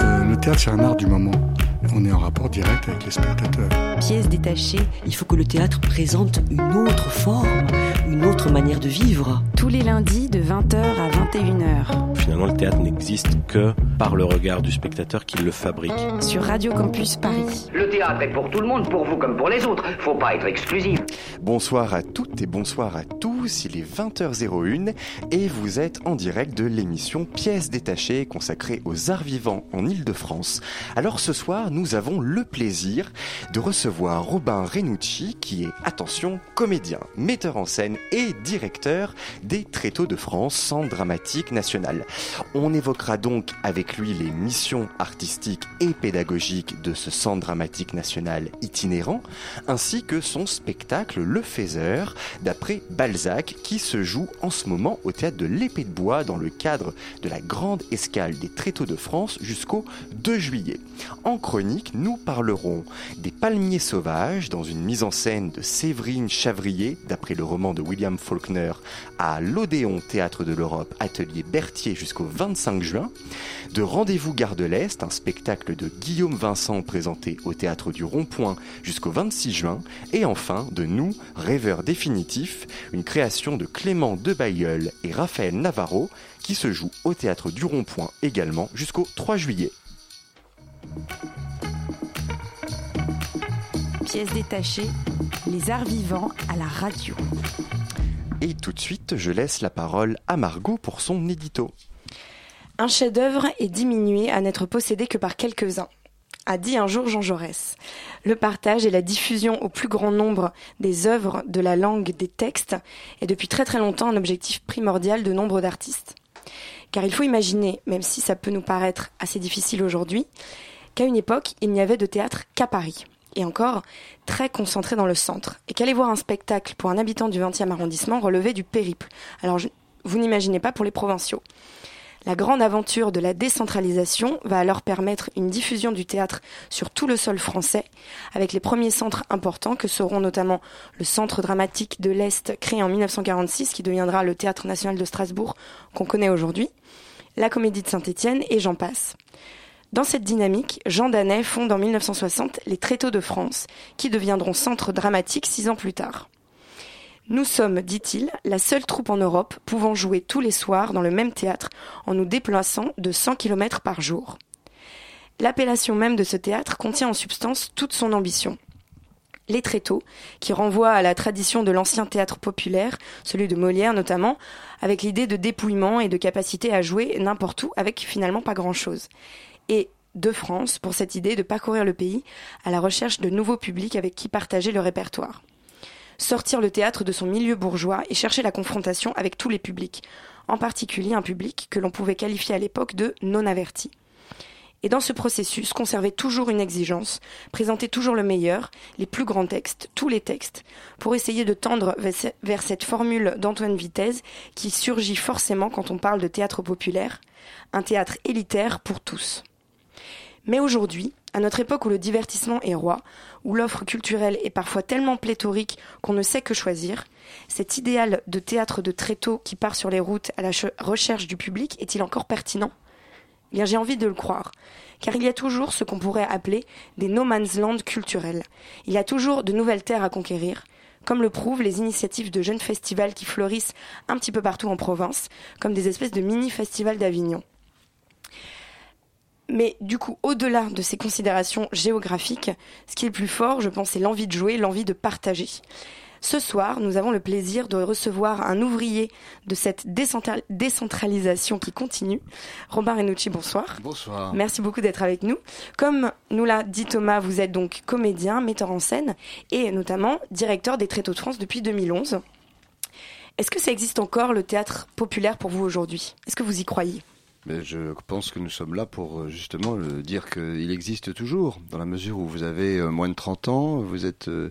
Euh, le théâtre, c'est un art du moment. On est en rapport direct avec les spectateurs. Pièce détachée, il faut que le théâtre présente une autre forme, une autre manière de vivre. Tous les lundis de 20h à 21h. Finalement, le théâtre n'existe que par le regard du spectateur qui le fabrique. Sur Radio Campus Paris. Le théâtre est pour tout le monde, pour vous comme pour les autres. Faut pas être exclusif. Bonsoir à toutes et bonsoir à tous. Il est 20h01 et vous êtes en direct de l'émission Pièces détachées consacrée aux arts vivants en Ile-de-France. Alors ce soir, nous avons le plaisir de recevoir Robin Renucci qui est, attention, comédien, metteur en scène et directeur des Tréteaux de France, Centre dramatique national. On évoquera donc avec lui les missions artistiques et pédagogiques de ce Centre dramatique national itinérant, ainsi que son spectacle Le Faiseur, d'après Balzac, qui se joue en ce moment au théâtre de l'Épée de Bois dans le cadre de la grande escale des Tréteaux de France jusqu'au 2 juillet. En chronique, nous parlerons des palmiers sauvages dans une mise en scène de Séverine Chavrier, d'après le roman de William Faulkner, à l'Odéon Théâtre de l'Europe, atelier Berthier jusqu'au 25 juin, de Rendez-vous Gare de l'Est, un spectacle de Guillaume Vincent présenté au Théâtre du Rond-Point jusqu'au 26 juin, et enfin de Nous, rêveurs définitifs, une création de Clément de Bailleul et Raphaël Navarro, qui se joue au Théâtre du Rond-Point également jusqu'au 3 juillet. Pièces détachées, les arts vivants à la radio. Et tout de suite, je laisse la parole à Margot pour son édito. Un chef-d'œuvre est diminué à n'être possédé que par quelques-uns a dit un jour Jean Jaurès. Le partage et la diffusion au plus grand nombre des œuvres, de la langue, des textes est depuis très très longtemps un objectif primordial de nombre d'artistes. Car il faut imaginer, même si ça peut nous paraître assez difficile aujourd'hui, qu'à une époque, il n'y avait de théâtre qu'à Paris, et encore très concentré dans le centre, et qu'aller voir un spectacle pour un habitant du 20e arrondissement relevait du périple. Alors vous n'imaginez pas pour les provinciaux. La grande aventure de la décentralisation va alors permettre une diffusion du théâtre sur tout le sol français, avec les premiers centres importants que seront notamment le Centre dramatique de l'Est créé en 1946, qui deviendra le Théâtre national de Strasbourg qu'on connaît aujourd'hui, la Comédie de Saint-Étienne et j'en passe. Dans cette dynamique, Jean Danet fonde en 1960 les Tréteaux de France, qui deviendront centre dramatique six ans plus tard. Nous sommes, dit-il, la seule troupe en Europe pouvant jouer tous les soirs dans le même théâtre en nous déplaçant de 100 km par jour. L'appellation même de ce théâtre contient en substance toute son ambition. Les tréteaux, qui renvoient à la tradition de l'ancien théâtre populaire, celui de Molière notamment, avec l'idée de dépouillement et de capacité à jouer n'importe où avec finalement pas grand-chose. Et de France pour cette idée de parcourir le pays à la recherche de nouveaux publics avec qui partager le répertoire sortir le théâtre de son milieu bourgeois et chercher la confrontation avec tous les publics, en particulier un public que l'on pouvait qualifier à l'époque de non averti. Et dans ce processus, conserver toujours une exigence, présenter toujours le meilleur, les plus grands textes, tous les textes, pour essayer de tendre vers cette formule d'Antoine Vitesse qui surgit forcément quand on parle de théâtre populaire, un théâtre élitaire pour tous. Mais aujourd'hui, à notre époque où le divertissement est roi, où l'offre culturelle est parfois tellement pléthorique qu'on ne sait que choisir, cet idéal de théâtre de tréteau qui part sur les routes à la recherche du public est-il encore pertinent? Eh Bien, j'ai envie de le croire, car il y a toujours ce qu'on pourrait appeler des no man's land culturels. Il y a toujours de nouvelles terres à conquérir, comme le prouvent les initiatives de jeunes festivals qui fleurissent un petit peu partout en province, comme des espèces de mini-festivals d'Avignon. Mais du coup, au-delà de ces considérations géographiques, ce qui est le plus fort, je pense, c'est l'envie de jouer, l'envie de partager. Ce soir, nous avons le plaisir de recevoir un ouvrier de cette décentralisation qui continue. Robin Renucci, bonsoir. Bonsoir. Merci beaucoup d'être avec nous. Comme nous l'a dit Thomas, vous êtes donc comédien, metteur en scène et notamment directeur des Tréteaux de France depuis 2011. Est-ce que ça existe encore le théâtre populaire pour vous aujourd'hui? Est-ce que vous y croyez? Je pense que nous sommes là pour euh, justement dire qu'il existe toujours, dans la mesure où vous avez euh, moins de 30 ans, vous êtes euh,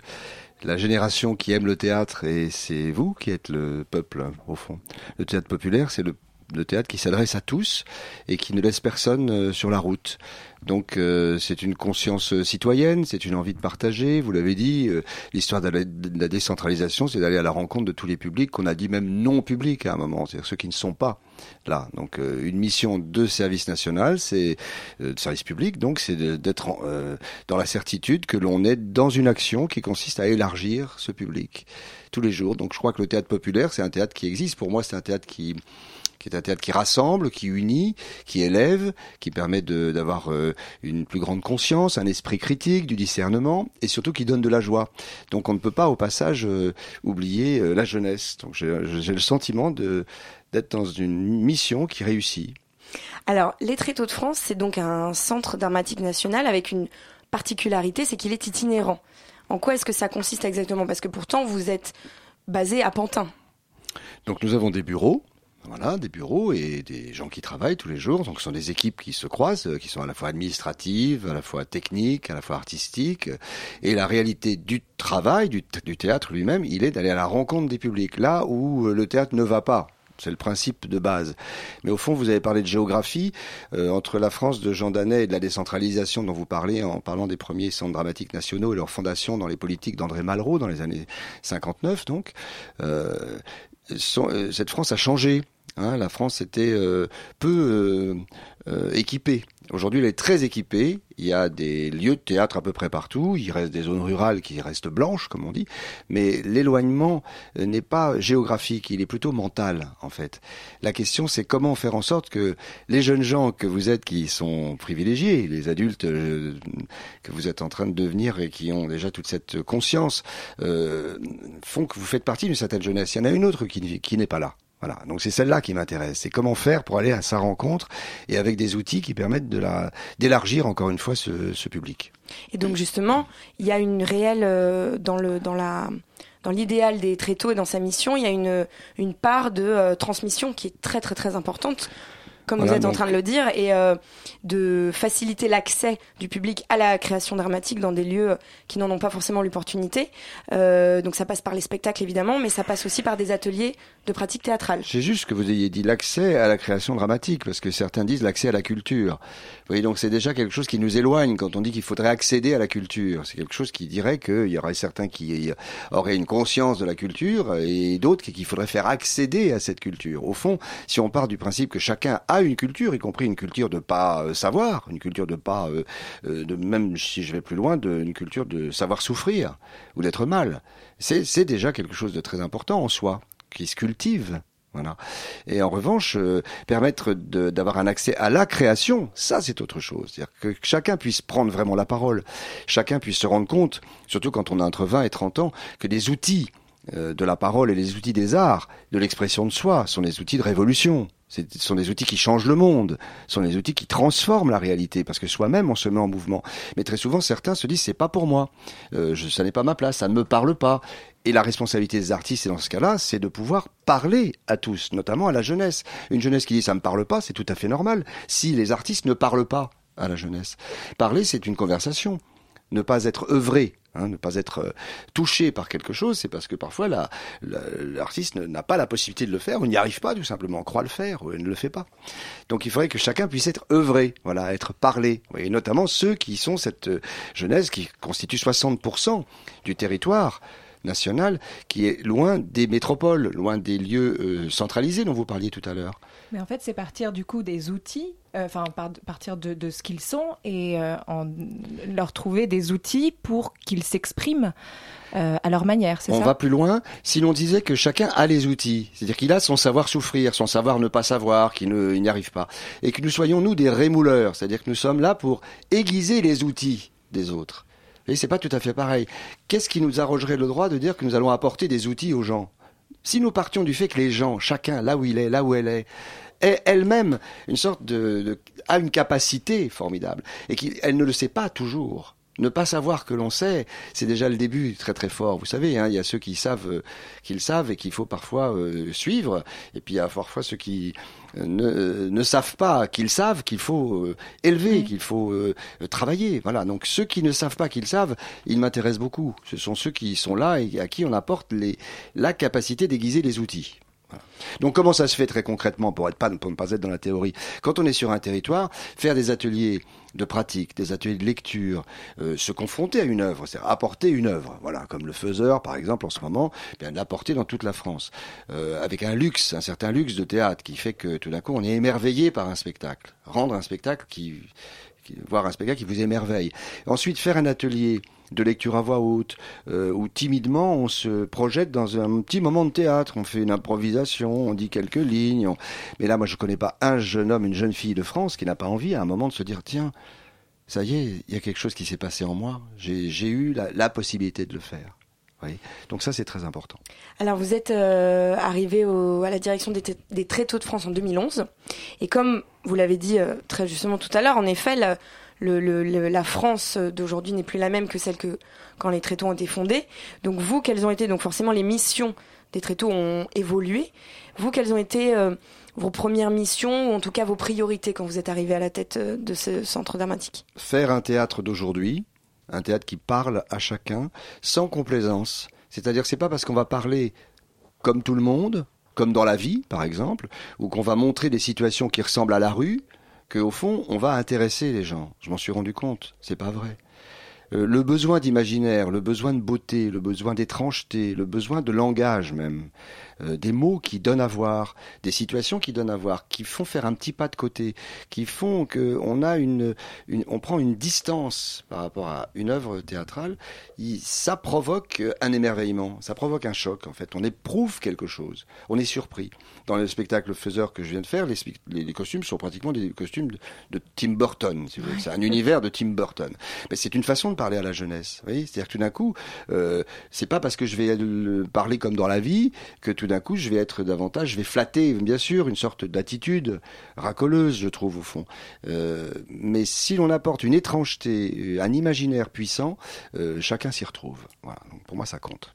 la génération qui aime le théâtre et c'est vous qui êtes le peuple, au fond. Le théâtre populaire, c'est le théâtre qui s'adresse à tous et qui ne laisse personne sur la route. Donc euh, c'est une conscience euh, citoyenne, c'est une envie de partager. Vous l'avez dit, euh, l'histoire de, la- décentralisation, c'est d'aller à la rencontre de tous les publics qu'on a dit même non publics à un moment, c'est-à-dire ceux qui ne sont pas là. Donc euh, une mission de service national, c'est euh, de service public, donc c'est d'être euh, dans la certitude que l'on est dans une action qui consiste à élargir ce public tous les jours. Donc je crois que le théâtre populaire, c'est un théâtre qui existe. Pour moi, c'est un théâtre qui qui est un théâtre qui rassemble, qui unit, qui élève, qui permet d'avoir euh, une plus grande conscience, un esprit critique, du discernement, et surtout qui donne de la joie. Donc on ne peut pas au passage euh, oublier euh, la jeunesse. Donc j'ai le sentiment d'être dans une mission qui réussit. Alors, les Tréteaux de France, c'est donc un centre dramatique national avec une particularité, c'est qu'il est itinérant. En quoi est-ce que ça consiste exactement? Parce que pourtant, vous êtes basé à Pantin. Donc nous avons des bureaux. Voilà, des bureaux et des gens qui travaillent tous les jours. Donc ce sont des équipes qui se croisent, euh, qui sont à la fois administratives, à la fois techniques, à la fois artistiques. Et la réalité du travail, du, théâtre lui-même, il est d'aller à la rencontre des publics, là où euh, le théâtre ne va pas. C'est le principe de base. Mais au fond, vous avez parlé de géographie. Euh, entre la France de Jean Danet et de la décentralisation dont vous parlez en parlant des premiers centres dramatiques nationaux et leur fondation dans les politiques d'André Malraux dans les années 59, donc, cette France a changé. Hein, la France était euh, peu euh, euh, équipée. Aujourd'hui, elle est très équipée. Il y a des lieux de théâtre à peu près partout. Il reste des zones rurales qui restent blanches, comme on dit. Mais l'éloignement euh, n'est pas géographique, il est plutôt mental, en fait. La question, c'est comment faire en sorte que les jeunes gens que vous êtes, qui sont privilégiés, les adultes euh, que vous êtes en train de devenir et qui ont déjà toute cette conscience, euh, font que vous faites partie d'une certaine jeunesse. Il y en a une autre qui, qui n'est pas là. Voilà, donc c'est celle-là qui m'intéresse. C'est comment faire pour aller à sa rencontre et avec des outils qui permettent de la d'élargir encore une fois ce, ce public. Et donc justement, il y a une réelle euh, dans le dans la dans l'idéal des tréteaux et dans sa mission, il y a une une part de euh, transmission qui est très très très importante. Comme Voilà, vous êtes en train de le dire, et euh, de faciliter l'accès du public à la création dramatique dans des lieux qui n'en ont pas forcément l'opportunité. Euh, donc ça passe par les spectacles évidemment, mais ça passe aussi par des ateliers de pratique théâtrale. C'est juste que vous ayez dit l'accès à la création dramatique, parce que certains disent l'accès à la culture. Voyez, donc c'est déjà quelque chose qui nous éloigne quand on dit qu'il faudrait accéder à la culture. C'est quelque chose qui dirait qu'il y aurait certains qui auraient une conscience de la culture et d'autres qu'il faudrait faire accéder à cette culture. Au fond, si on part du principe que chacun a une culture, y compris une culture de pas euh, savoir, une culture de pas, euh, euh, de même si je vais plus loin, de, une culture de savoir souffrir ou d'être mal, c'est déjà quelque chose de très important en soi, qui se cultive. Et en revanche, euh, permettre d'avoir un accès à la création, ça c'est autre chose. C'est-à-dire que chacun puisse prendre vraiment la parole, chacun puisse se rendre compte, surtout quand on a entre 20 et 30 ans, que des outils euh, de la parole et les outils des arts, de l'expression de soi, sont des outils de révolution. Ce sont des outils qui changent le monde, ce sont des outils qui transforment la réalité, parce que soi-même on se met en mouvement. Mais très souvent certains se disent c'est pas pour moi, euh, ça n'est pas ma place, ça ne me parle pas. Et la responsabilité des artistes, et dans ce cas-là, c'est de pouvoir parler à tous, notamment à la jeunesse. Une jeunesse qui dit ça me parle pas, c'est tout à fait normal. Si les artistes ne parlent pas à la jeunesse, parler c'est une conversation. Ne pas être œuvré, hein, ne pas être euh, touché par quelque chose, c'est parce que parfois la- la- l'artiste n'a pas la possibilité de le faire, ou n'y arrive pas tout simplement, croit le faire, ou ne le fait pas. Donc il faudrait que chacun puisse être œuvré, voilà, être parlé, et notamment ceux qui sont cette euh, jeunesse qui constitue 60% du territoire national, qui est loin des métropoles, loin des lieux euh, centralisés dont vous parliez tout à l'heure. Mais en fait, c'est partir du coup des outils, euh, enfin par- partir de, de ce qu'ils sont et euh, en, leur trouver des outils pour qu'ils s'expriment euh, à leur manière, On ça va plus loin si l'on disait que chacun a les outils, c'est-à-dire qu'il a son savoir souffrir, son savoir ne pas savoir, qu'il n'y arrive pas, et que nous soyons nous des rémouleurs, c'est-à-dire que nous sommes là pour aiguiser les outils des autres. Et c'est pas tout à fait pareil. Qu'est-ce qui nous arrogerait le droit de dire que nous allons apporter des outils aux gens? Si nous partions du fait que les gens, chacun là où il est, là où elle est, est elle-même une sorte de, de- a une capacité formidable et qu'elle ne le sait pas toujours. Ne pas savoir que l'on sait, c'est déjà le début très très fort. Vous savez, hein, il y a ceux qui savent euh, qu'ils savent et qu'il faut parfois euh, suivre, et puis il y a parfois ceux qui euh, ne, euh, ne savent pas qu'ils savent qu'il faut euh, élever, qu'il faut euh, travailler. Voilà. Donc ceux qui ne savent pas qu'ils savent, ils m'intéressent beaucoup. Ce sont ceux qui sont là et à qui on apporte les, la capacité d'aiguiser les outils. Donc comment ça se fait très concrètement pour, être pas, pour ne pas être dans la théorie? Quand on est sur un territoire, faire des ateliers de pratique, des ateliers de lecture, euh, se confronter à une œuvre, c'est apporter une œuvre, voilà, comme le faiseur par exemple en ce moment, eh bien l'apporter dans toute la France, euh, avec un luxe, un certain luxe de théâtre qui fait que tout d'un coup on est émerveillé par un spectacle, rendre un spectacle qui voir un spectacle qui vous émerveille. Ensuite faire un atelier de lecture à voix haute, euh, où timidement on se projette dans un petit moment de théâtre, on fait une improvisation, on dit quelques lignes. Mais là, moi, je connais pas un jeune homme, une jeune fille de France qui n'a pas envie à un moment de se dire tiens, ça y est, il y a quelque chose qui s'est passé en moi. J'ai eu la possibilité de le faire. Voyez Donc ça, c'est très important. Alors vous êtes euh, arrivé au- à la direction des, Tréteaux de France en 2011 et comme vous l'avez dit euh, très justement tout à l'heure, en effet, la, le- le- le- la France d'aujourd'hui n'est plus la même que celle que quand les Tréteaux ont été fondés. Donc vous, quelles ont été donc forcément les missions des Tréteaux ont évolué. Vous, quelles ont été euh, vos premières missions ou en tout cas vos priorités quand vous êtes arrivé à la tête de ce centre dramatique? Faire un théâtre d'aujourd'hui, un théâtre qui parle à chacun, sans complaisance. C'est-à-dire que c'est pas parce qu'on va parler comme tout le monde, comme dans la vie, par exemple, ou qu'on va montrer des situations qui ressemblent à la rue, qu'au fond, on va intéresser les gens. Je m'en suis rendu compte. C'est pas vrai. Euh, le besoin d'imaginaire, le besoin de beauté, le besoin d'étrangeté, le besoin de langage même, euh, des mots qui donnent à voir, des situations qui donnent à voir, qui font faire un petit pas de côté, qui font que on a une, une- on prend une distance par rapport à une œuvre théâtrale, il- ça provoque un émerveillement, ça provoque un choc en fait. On éprouve quelque chose, on est surpris. Dans le spectacle Faiseur que je viens de faire, les, spect- les- les costumes sont pratiquement des costumes de, de Tim Burton, si vous voulez. C'est un univers de Tim Burton. Mais c'est une façon de parler à la jeunesse. C'est-à-dire que tout d'un coup, euh, c'est pas parce que je vais le- parler comme dans la vie que tout d'un coup je vais être davantage, je vais flatter, bien sûr, une sorte d'attitude racoleuse, je trouve au fond. Euh, mais si l'on apporte une étrangeté, euh, un imaginaire puissant, euh, chacun s'y retrouve. Pour moi, ça compte.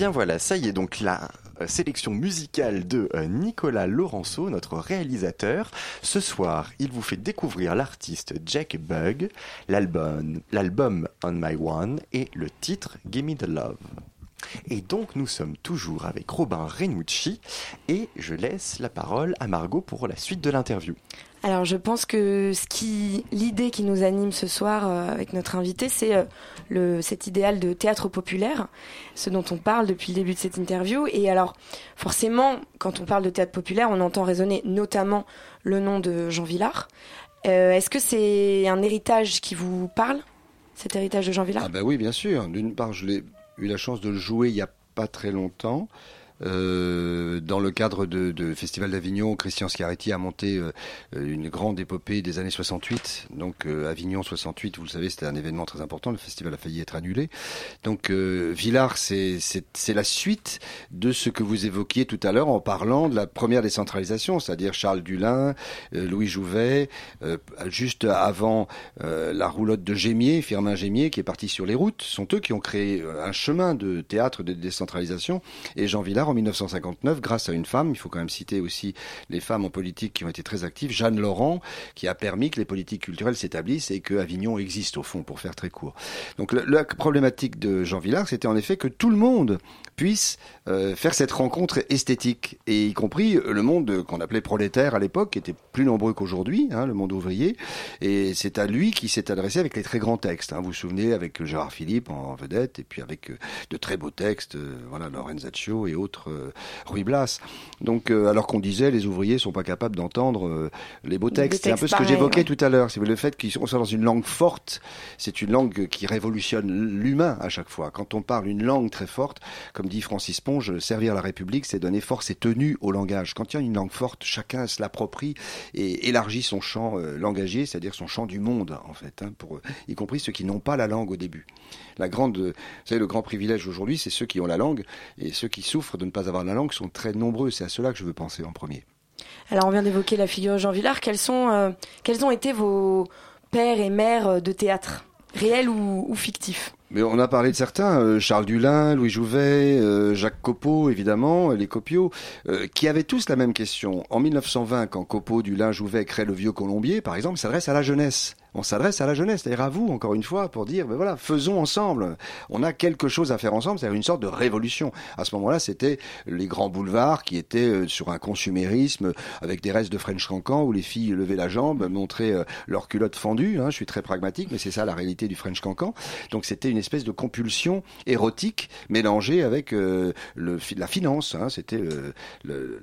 Bien voilà, ça y est donc la euh, sélection musicale de euh, Nicolas Laurenceau, notre réalisateur. Ce soir, il vous fait découvrir l'artiste Jack Bug, l'album, l'album On My One et le titre Gimme the Love. Et donc nous sommes toujours avec Robin Renucci et je laisse la parole à Margot pour la suite de l'interview. Alors je pense que l'idée qui nous anime ce soir euh, avec notre invité, c'est euh, cet idéal de théâtre populaire, ce dont on parle depuis le début de cette interview. Et alors forcément, quand on parle de théâtre populaire, on entend résonner notamment le nom de Jean Villard. Euh, Est-ce que c'est un héritage qui vous parle, cet héritage de Jean Villard? Ah ben oui, bien sûr. D'une part, je l'ai eu la chance de le jouer il n'y a pas très longtemps. Euh, dans le cadre de, de Festival d'Avignon, Christian Schiaretti a monté euh, une grande épopée des années 68. Donc euh, Avignon 68, vous le savez, c'était un événement très important. Le festival a failli être annulé. Donc euh, Villars, c'est la suite de ce que vous évoquiez tout à l'heure en parlant de la première décentralisation, c'est-à-dire Charles Dulin, euh, Louis Jouvet, juste avant la roulotte de Gémier, Firmin Gémier, qui est parti sur les routes, sont eux qui ont créé un chemin de théâtre de décentralisation. Et Jean Villard, en 1959, grâce à une femme, il faut quand même citer aussi les femmes en politique qui ont été très actives, Jeanne Laurent, qui a permis que les politiques culturelles s'établissent et que Avignon existe au fond, pour faire très court. Donc la problématique de Jean Villard, c'était en effet que tout le monde puisse euh, faire cette rencontre esthétique, et y compris euh, le monde qu'on appelait prolétaire à l'époque, qui était plus nombreux qu'aujourd'hui, hein, le monde ouvrier, et c'est à lui qui s'est adressé avec les très grands textes. Hein. Vous vous souvenez, avec Gérard Philippe en vedette, et puis avec euh, de très beaux textes, euh, voilà, Lorenzaccio et autres, euh, Ruy Blas. Donc, euh, alors qu'on disait, les ouvriers sont pas capables d'entendre euh, les beaux textes. C'est un peu ce que j'évoquais ouais. tout à l'heure. C'est le fait qu'on soit dans une langue forte, c'est une langue qui révolutionne l'humain à chaque fois. Quand on parle une langue très forte, comme dit Francis Ponge, servir la République, c'est donner force et tenue au langage. Quand il y a une langue forte, chacun se l'approprie et élargit son champ langagier, c'est-à-dire son champ du monde, en fait, hein, pour, y compris ceux qui n'ont pas la langue au début. La grande, vous savez, le grand privilège aujourd'hui, c'est ceux qui ont la langue, et ceux qui souffrent de ne pas avoir la langue sont très nombreux. C'est à cela que je veux penser en premier. Alors on vient d'évoquer la figure de Jean Villard. Quels, sont, euh, quels ont été vos pères et mères euh, de théâtre Réels ou, ou fictifs Mais on a parlé de certains, euh, Charles Dulin, Louis Jouvet, euh, Jacques Copeau, évidemment, les Copiaux, euh, qui avaient tous la même question. En 1920, quand Copeau, Dulin, Jouvet créent le Vieux Colombier, par exemple, s'adresse à la jeunesse. On s'adresse à la jeunesse, c'est-à-dire à vous, encore une fois, pour dire, ben voilà, faisons ensemble. On a quelque chose à faire ensemble, c'est-à-dire une sorte de révolution. À ce moment-là, c'était les grands boulevards qui étaient euh, sur un consumérisme avec des restes de French Cancan où les filles levaient la jambe, montraient euh, leurs culottes fendues. Hein, je suis très pragmatique, mais c'est ça la réalité du French Cancan. Donc c'était une espèce de compulsion érotique mélangée avec euh, le, la finance. Hein, c'était le, le-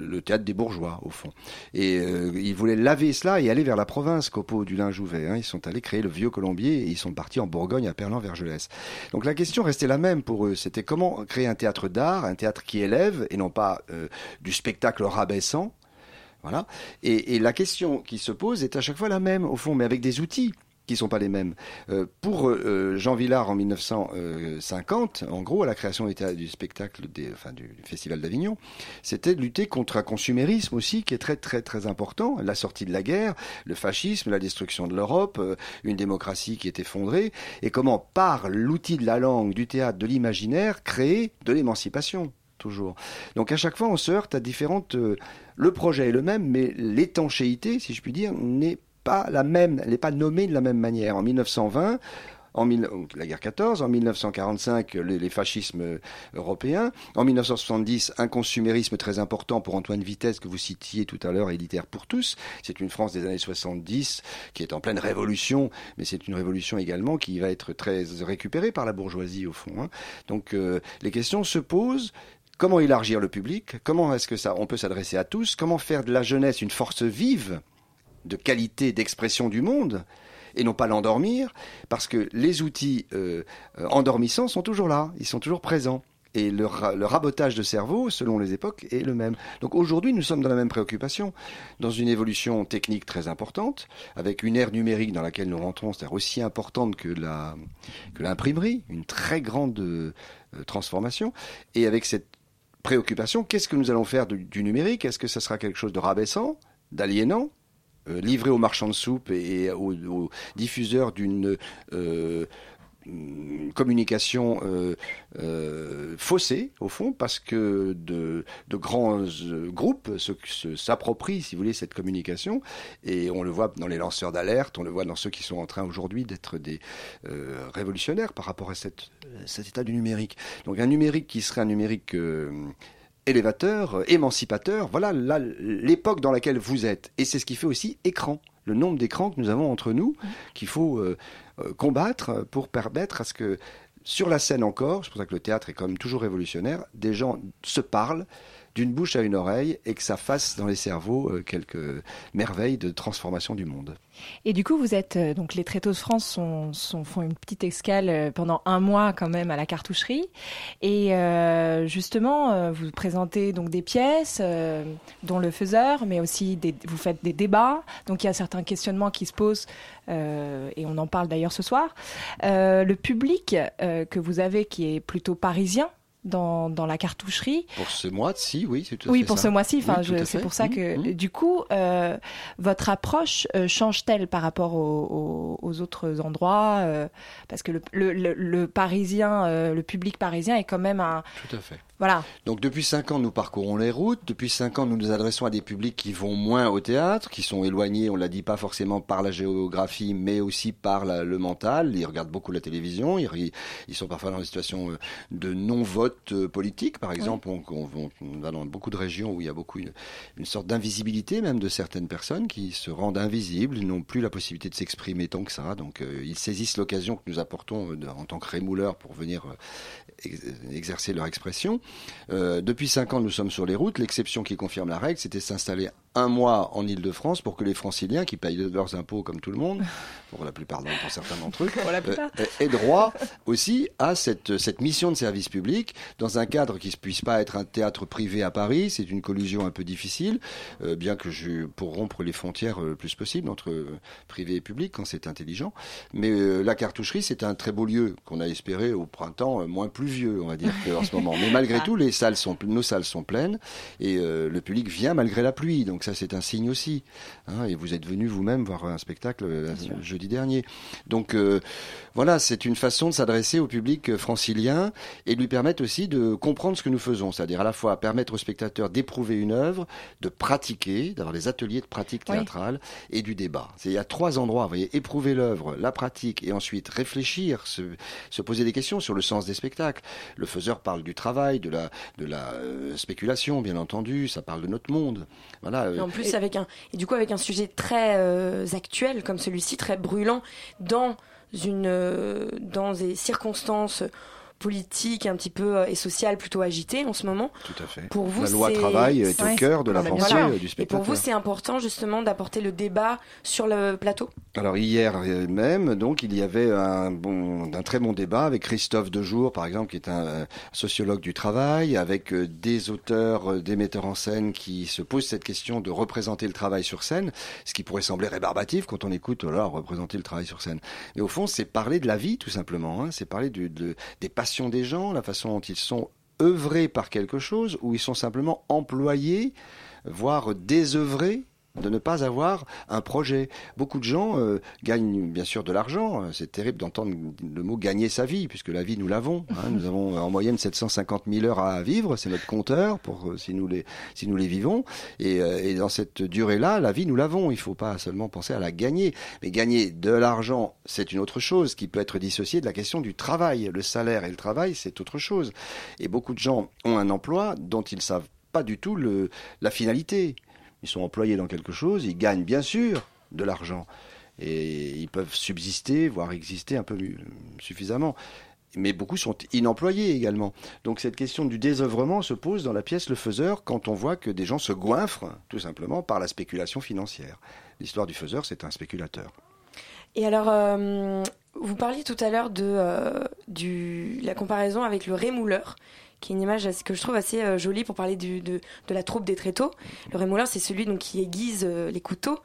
le- théâtre des bourgeois, au fond. Et ils voulaient laver cela et aller vers la province, Copeau, du Hein. Ils sont allés créer le Vieux Colombier et ils sont partis en Bourgogne, à Perlan-Vergelès. Donc la question restait la même pour eux. C'était comment créer un théâtre d'art, un théâtre qui élève et non pas euh, du spectacle rabaissant. Voilà. Et la question qui se pose est à chaque fois la même, au fond, mais avec des outils qui sont pas les mêmes. Euh, pour euh, Jean Villard en 1950, en gros, à la création du, spectacle des, enfin, du, Festival d'Avignon, c'était de lutter contre un consumérisme aussi qui est très très très important. La sortie de la guerre, le fascisme, la destruction de l'Europe, euh, une démocratie qui est effondrée, et comment par l'outil de la langue, du théâtre, de l'imaginaire, créer de l'émancipation toujours. Donc à chaque fois, on se heurte à différentes. euh, le projet est le même, mais l'étanchéité, si je puis dire, n'est pas la même, elle n'est pas nommée de la même manière. En 1920, en la guerre 14, en 1945, les, les fascismes euh, européens, en 1970, un consumérisme très important pour Antoine Vitesse, que vous citiez tout à l'heure, élitaire pour tous. C'est une France des années 70 qui est en pleine révolution, mais c'est une révolution également qui va être très récupérée par la bourgeoisie, au fond. hein. Donc euh, les questions se posent. Comment élargir le public? Comment est-ce que ça, on peut s'adresser à tous? Comment faire de la jeunesse une force vive? De qualité d'expression du monde et non pas l'endormir Parce que les outils euh, endormissants sont toujours là, ils sont toujours présents. Et le, ra- le rabotage de cerveau, selon les époques, est le même. Donc aujourd'hui, nous sommes dans la même préoccupation, dans une évolution technique très importante, avec une ère numérique dans laquelle nous rentrons, c'est-à-dire aussi importante que la que l'imprimerie, une très grande euh, transformation, et avec cette préoccupation, qu'est-ce que nous allons faire du, du numérique? Est-ce que ça sera quelque chose de rabaissant, d'aliénant? Livré aux marchands de soupe et, aux, diffuseurs d'une euh, une communication euh, euh, faussée, au fond, parce que de, de grands euh, groupes s'approprient, si vous voulez, cette communication. Et on le voit dans les lanceurs d'alerte, on le voit dans ceux qui sont en train aujourd'hui d'être des euh, révolutionnaires par rapport à cet état du numérique. Donc un numérique qui serait un numérique euh, élévateur, euh, émancipateur, voilà là, l'époque dans laquelle vous êtes. Et c'est ce qui fait aussi écran, le nombre d'écrans que nous avons entre nous, qu'il faut euh, euh, combattre pour permettre à ce que, sur la scène encore, c'est pour ça que le théâtre est quand même toujours révolutionnaire, des gens se parlent d'une bouche à une oreille et que ça fasse dans les cerveaux euh, quelques merveilles de transformation du monde. Et du coup, vous êtes euh, donc les Tréteaux de France font une petite escale euh, pendant un mois quand même à la cartoucherie. Et justement, vous présentez donc des pièces, dont le faiseur, mais aussi vous faites des débats. Donc il y a certains questionnements qui se posent, et on en parle d'ailleurs ce soir. Le public que vous avez, qui est plutôt parisien. Dans, dans la cartoucherie. Pour ce mois-ci, oui, c'est tout à Oui, fait pour ça. ce mois-ci. Enfin, Oui, c'est pour ça Mmh, que, mmh. du coup, euh, votre approche euh, change-t-elle par rapport aux, autres endroits euh, Parce que le, le, le- le parisien, le public parisien est quand même un. Tout à fait. Voilà. Donc depuis cinq ans, nous parcourons les routes. Depuis cinq ans, nous nous adressons à des publics qui vont moins au théâtre, qui sont éloignés, on l'a dit, pas forcément par la géographie, mais aussi par la- le mental. Ils regardent beaucoup la télévision. Ils, ils sont parfois dans des situations euh, de non-vote euh, politique, par exemple. On, on- on- on va dans beaucoup de régions où il y a beaucoup une, une sorte d'invisibilité même de certaines personnes qui se rendent invisibles, n'ont plus la possibilité de s'exprimer tant que ça. Donc euh, ils saisissent l'occasion que nous apportons euh, en tant que rémouleurs pour venir euh, ex- exercer leur expression. Euh, depuis cinq ans, nous sommes sur les routes. L'exception qui confirme la règle, c'était s'installer un mois en Ile-de-France pour que les franciliens, qui payent leurs impôts comme tout le monde, pour la plupart d'entre pour certains d'entre eux, euh, aient droit aussi à cette, cette mission de service public dans un cadre qui ne puisse pas être un théâtre privé à Paris. C'est une collusion un peu difficile, euh, bien que je, pour rompre les frontières euh, le plus possible entre privé et public quand c'est intelligent. Mais euh, la cartoucherie, c'est un très beau lieu qu'on a espéré au printemps moins pluvieux, on va dire, qu'en ce moment. Mais malgré tout, les salles sont, nos salles sont pleines et le public vient malgré la pluie. Donc ça, c'est un signe aussi. hein. et vous êtes venu vous-même voir un spectacle euh, jeudi dernier. Donc euh, voilà, c'est une façon de s'adresser au public euh, francilien et de lui permettre aussi de comprendre ce que nous faisons, c'est-à-dire à la fois permettre aux spectateurs d'éprouver une œuvre, de pratiquer, d'avoir des ateliers de pratique Oui. théâtrale et du débat. Il y a trois endroits, vous voyez, éprouver l'œuvre, la pratique et ensuite réfléchir, se, se poser des questions sur le sens des spectacles. Le faiseur parle du travail, de la, de la euh, spéculation, bien entendu, ça parle de notre monde. Voilà. Et en plus, avec un, et du coup, avec un sujet très euh, actuel comme celui-ci, très brûlant, dans une, euh, dans des circonstances politiques un petit peu euh, et sociales plutôt agitées en ce moment. Tout à fait. Pour vous, la loi travail est au cœur de la pensée euh, du Et spectateur. pour vous, c'est important justement d'apporter le débat sur le plateau? Alors hier même, donc il y avait un bon, un très bon débat avec Christophe Dejour, par exemple, qui est un sociologue du travail, avec euh, des auteurs, des metteurs en scène qui se posent cette question de représenter le travail sur scène, ce qui pourrait sembler rébarbatif quand on écoute, voilà, représenter le travail sur scène. Mais au fond, c'est parler de la vie, tout simplement. Hein, c'est parler du- de, des passions des gens, la façon dont ils sont œuvrés par quelque chose, ou ils sont simplement employés, voire désœuvrés de ne pas avoir un projet. Beaucoup de gens euh, gagnent bien sûr de l'argent. C'est terrible d'entendre le mot gagner sa vie, puisque la vie nous l'avons. hein. Nous avons euh, en moyenne 750 000 heures à vivre, c'est notre compteur pour euh, si nous les si nous les vivons. Et, euh, dans cette durée-là, la vie nous l'avons. Il faut pas seulement penser à la gagner, mais gagner de l'argent, c'est une autre chose qui peut être dissociée de la question du travail. Le salaire et le travail, c'est autre chose. Et beaucoup de gens ont un emploi dont ils savent pas du tout la finalité. Ils sont employés dans quelque chose, ils gagnent bien sûr de l'argent. Et ils peuvent subsister, voire exister un peu suffisamment. Mais beaucoup sont inemployés également. Donc cette question du désœuvrement se pose dans la pièce Le Faiseur quand on voit que des gens se goinfrent tout simplement par la spéculation financière. L'histoire du faiseur, c'est un spéculateur. Et alors, euh, vous parliez tout à l'heure de euh, la comparaison avec le rémouleur, qui est une image que je trouve assez euh, jolie pour parler de, de la troupe des tréteaux. Le rémouleur, c'est celui donc, qui aiguise euh, les couteaux.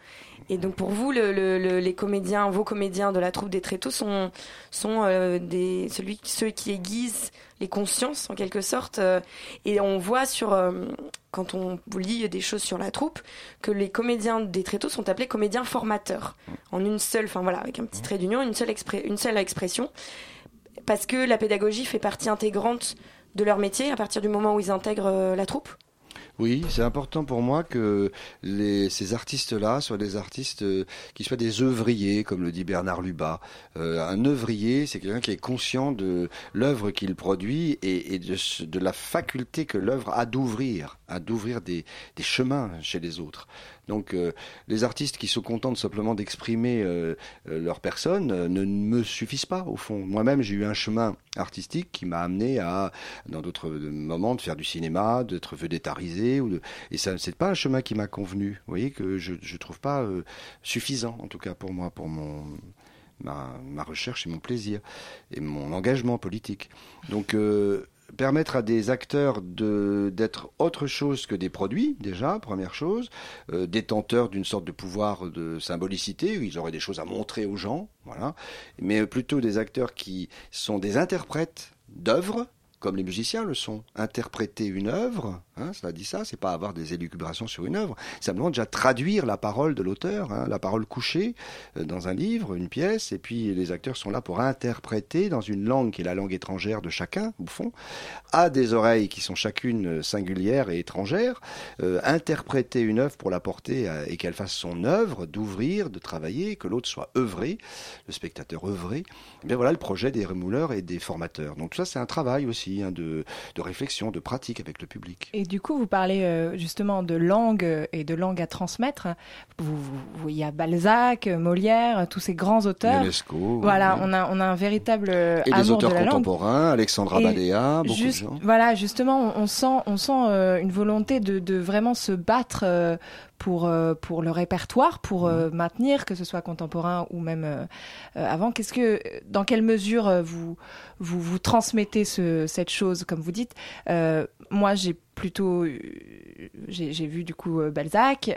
Et donc pour vous, le, le- le- les comédiens, vos comédiens de la troupe des tréteaux sont, sont euh, des, celui, ceux qui aiguisent les consciences en quelque sorte. et on voit sur, quand on lit des choses sur la troupe, que les comédiens des tréteaux sont appelés comédiens formateurs. En une seule, enfin voilà, avec un petit trait d'union, une une seule expression. parce que la pédagogie fait partie intégrante de leur métier à partir du moment où ils intègrent euh, la troupe? Oui, c'est important pour moi que ces artistes-là soient des artistes euh, qui soient des œuvriers, comme le dit Bernard Lubat. Euh, un œuvrier, c'est quelqu'un qui est conscient de l'œuvre qu'il produit et, de, la faculté que l'œuvre a d'ouvrir, a d'ouvrir des chemins chez les autres. Donc, euh, les artistes qui se contentent simplement d'exprimer euh, euh, leur personne ne me suffisent pas, au fond. Moi-même, j'ai eu un chemin artistique qui m'a amené à, dans d'autres moments, de faire du cinéma, d'être de... et ça, c'est pas un chemin qui m'a convenu. Vous voyez que je, je trouve pas suffisant, en tout cas pour moi, pour mon ma, recherche et mon plaisir et mon engagement politique. Donc permettre à des acteurs de d'être autre chose que des produits déjà première chose euh, détenteurs d'une sorte de pouvoir de symbolicité où ils auraient des choses à montrer aux gens voilà. Mais plutôt des acteurs qui sont des interprètes d'œuvres comme les musiciens le sont. Interpréter une œuvre, hein, cela dit ça, c'est pas avoir des élucubrations sur une œuvre, c'est simplement déjà traduire la parole de l'auteur, hein, la parole couchée euh, dans un livre, une pièce, et puis les acteurs sont là pour interpréter dans une langue qui est la langue étrangère de chacun, au fond, à des oreilles qui sont chacune euh, singulières et étrangères, euh, interpréter une œuvre pour la porter et qu'elle fasse son œuvre, d'ouvrir, de travailler, que l'autre soit œuvré, le spectateur œuvré. Bien voilà le projet des remouleurs et des formateurs. Donc tout ça c'est un travail aussi hein, de, de réflexion, de pratique avec le public. Et du coup, vous parlez euh, justement de langue et de langue à transmettre. Vous, vous- vous- il y a Balzac, Molière, tous ces grands auteurs. Ionesco. Voilà, on a, on a un véritable et des amour auteurs de la langue. contemporains, Alexandra Et Badea, beaucoup Juste- de gens. Voilà, justement, on, on sent, on sent euh, une volonté de, de vraiment se battre euh, pour euh, pour le répertoire, pour euh, Mmh. maintenir que ce soit contemporain ou même euh, avant. Qu'est-ce que, dans quelle mesure vous vous vous transmettez ce, cette chose, comme vous dites? Moi, j'ai plutôt, j'ai vu du coup Balzac.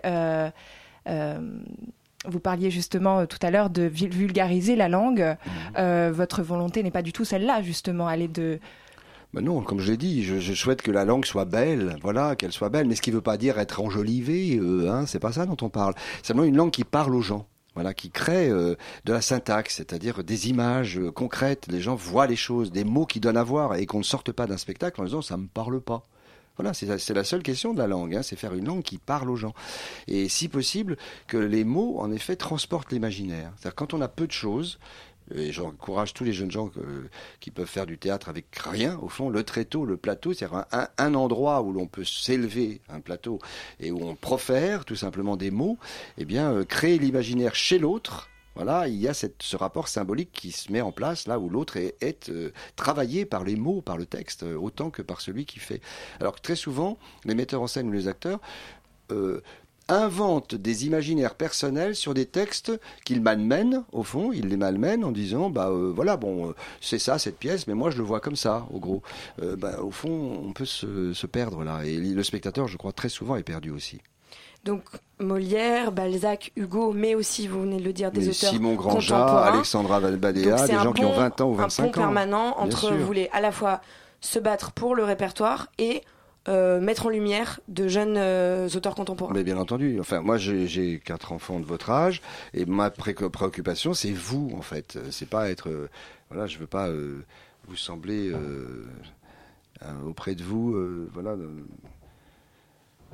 vous parliez justement tout à l'heure de vul- vulgariser la langue. Mmh. Euh, votre volonté n'est pas du tout celle-là, justement, aller de Ben non, comme je l'ai dit, je, souhaite que la langue soit belle, voilà, qu'elle soit belle, mais ce qui ne veut pas dire être enjolivée, euh, hein, c'est pas ça dont on parle. C'est simplement une langue qui parle aux gens. Voilà, qui crée euh, de la syntaxe, c'est-à-dire des images euh, concrètes. Les gens voient les choses, des mots qui donnent à voir et qu'on ne sorte pas d'un spectacle en disant ça me parle pas. Voilà, c'est la- c'est la seule question de la langue, hein, c'est faire une langue qui parle aux gens. Et si possible, que les mots, en effet, transportent l'imaginaire. C'est-à-dire quand on a peu de choses, et j'encourage tous les jeunes gens qui peuvent faire du théâtre avec rien, au fond, le tréteau, le plateau, c'est un, un- endroit où l'on peut s'élever, un plateau, et où on profère tout simplement des mots, eh bien, euh, créer l'imaginaire chez l'autre. Voilà, il y a ce rapport symbolique qui se met en place là où l'autre est, euh, travaillé par les mots, par le texte, euh, autant que par celui qui fait. Alors que très souvent, les metteurs en scène ou les acteurs euh, inventent des imaginaires personnels sur des textes qu'ils malmènent, au fond, ils les malmènent en disant, bah euh, voilà, bon, euh, c'est ça cette pièce, mais moi je le vois comme ça, au gros. Euh, bah, au fond, on peut se, se perdre là, et le spectateur, je crois, très souvent est perdu aussi. Donc Molière, Balzac, Hugo, mais aussi, vous venez de le dire, des Mais auteurs Simon Granja. Alexandra Donc, Badea, c'est des un gens qui ont pont- 20 ans ou Un 25 pont ans. permanent Bien entre sûr. vous voulez à la fois se battre pour le répertoire et euh, mettre en lumière de jeunes euh, auteurs contemporains. Mais bien entendu. Enfin, moi, j'ai- quatre enfants de votre âge, et ma pré- préoccupation, c'est vous, en fait. C'est pas être, euh, voilà, je veux pas vous sembler auprès de vous, voilà,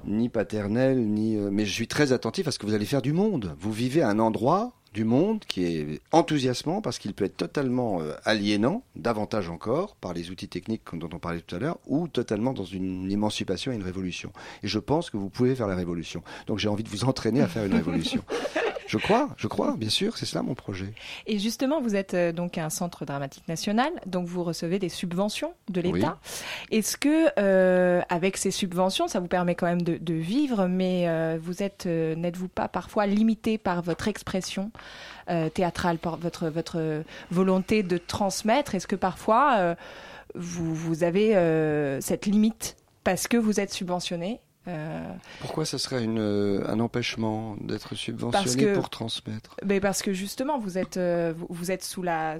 ni paternel, ni. mais je suis très attentif à ce que vous allez faire du monde. Vous vivez à un endroit du monde qui est enthousiasmant parce qu'il peut être totalement euh, aliénant, davantage encore par les outils techniques dont on parlait tout à l'heure, ou totalement dans une émancipation et une révolution. Et je pense que vous pouvez faire la révolution. Donc j'ai envie de vous entraîner à faire une révolution. Je crois, je crois, bien sûr, c'est cela mon projet. Et justement, vous êtes euh, donc un centre dramatique national, donc vous recevez des subventions de l'État. Est-ce que, euh, avec ces subventions, ça vous permet quand même de, de vivre, mais euh, vous êtes, euh, n'êtes-vous pas parfois limité par votre expression théâtrale, par votre votre volonté de transmettre? Est-ce que parfois vous vous avez cette limite parce que vous êtes subventionné euh, Pourquoi ça serait une, euh, un empêchement d'être subventionné que- pour transmettre? Mais parce que justement, vous êtes, euh, vous êtes sous la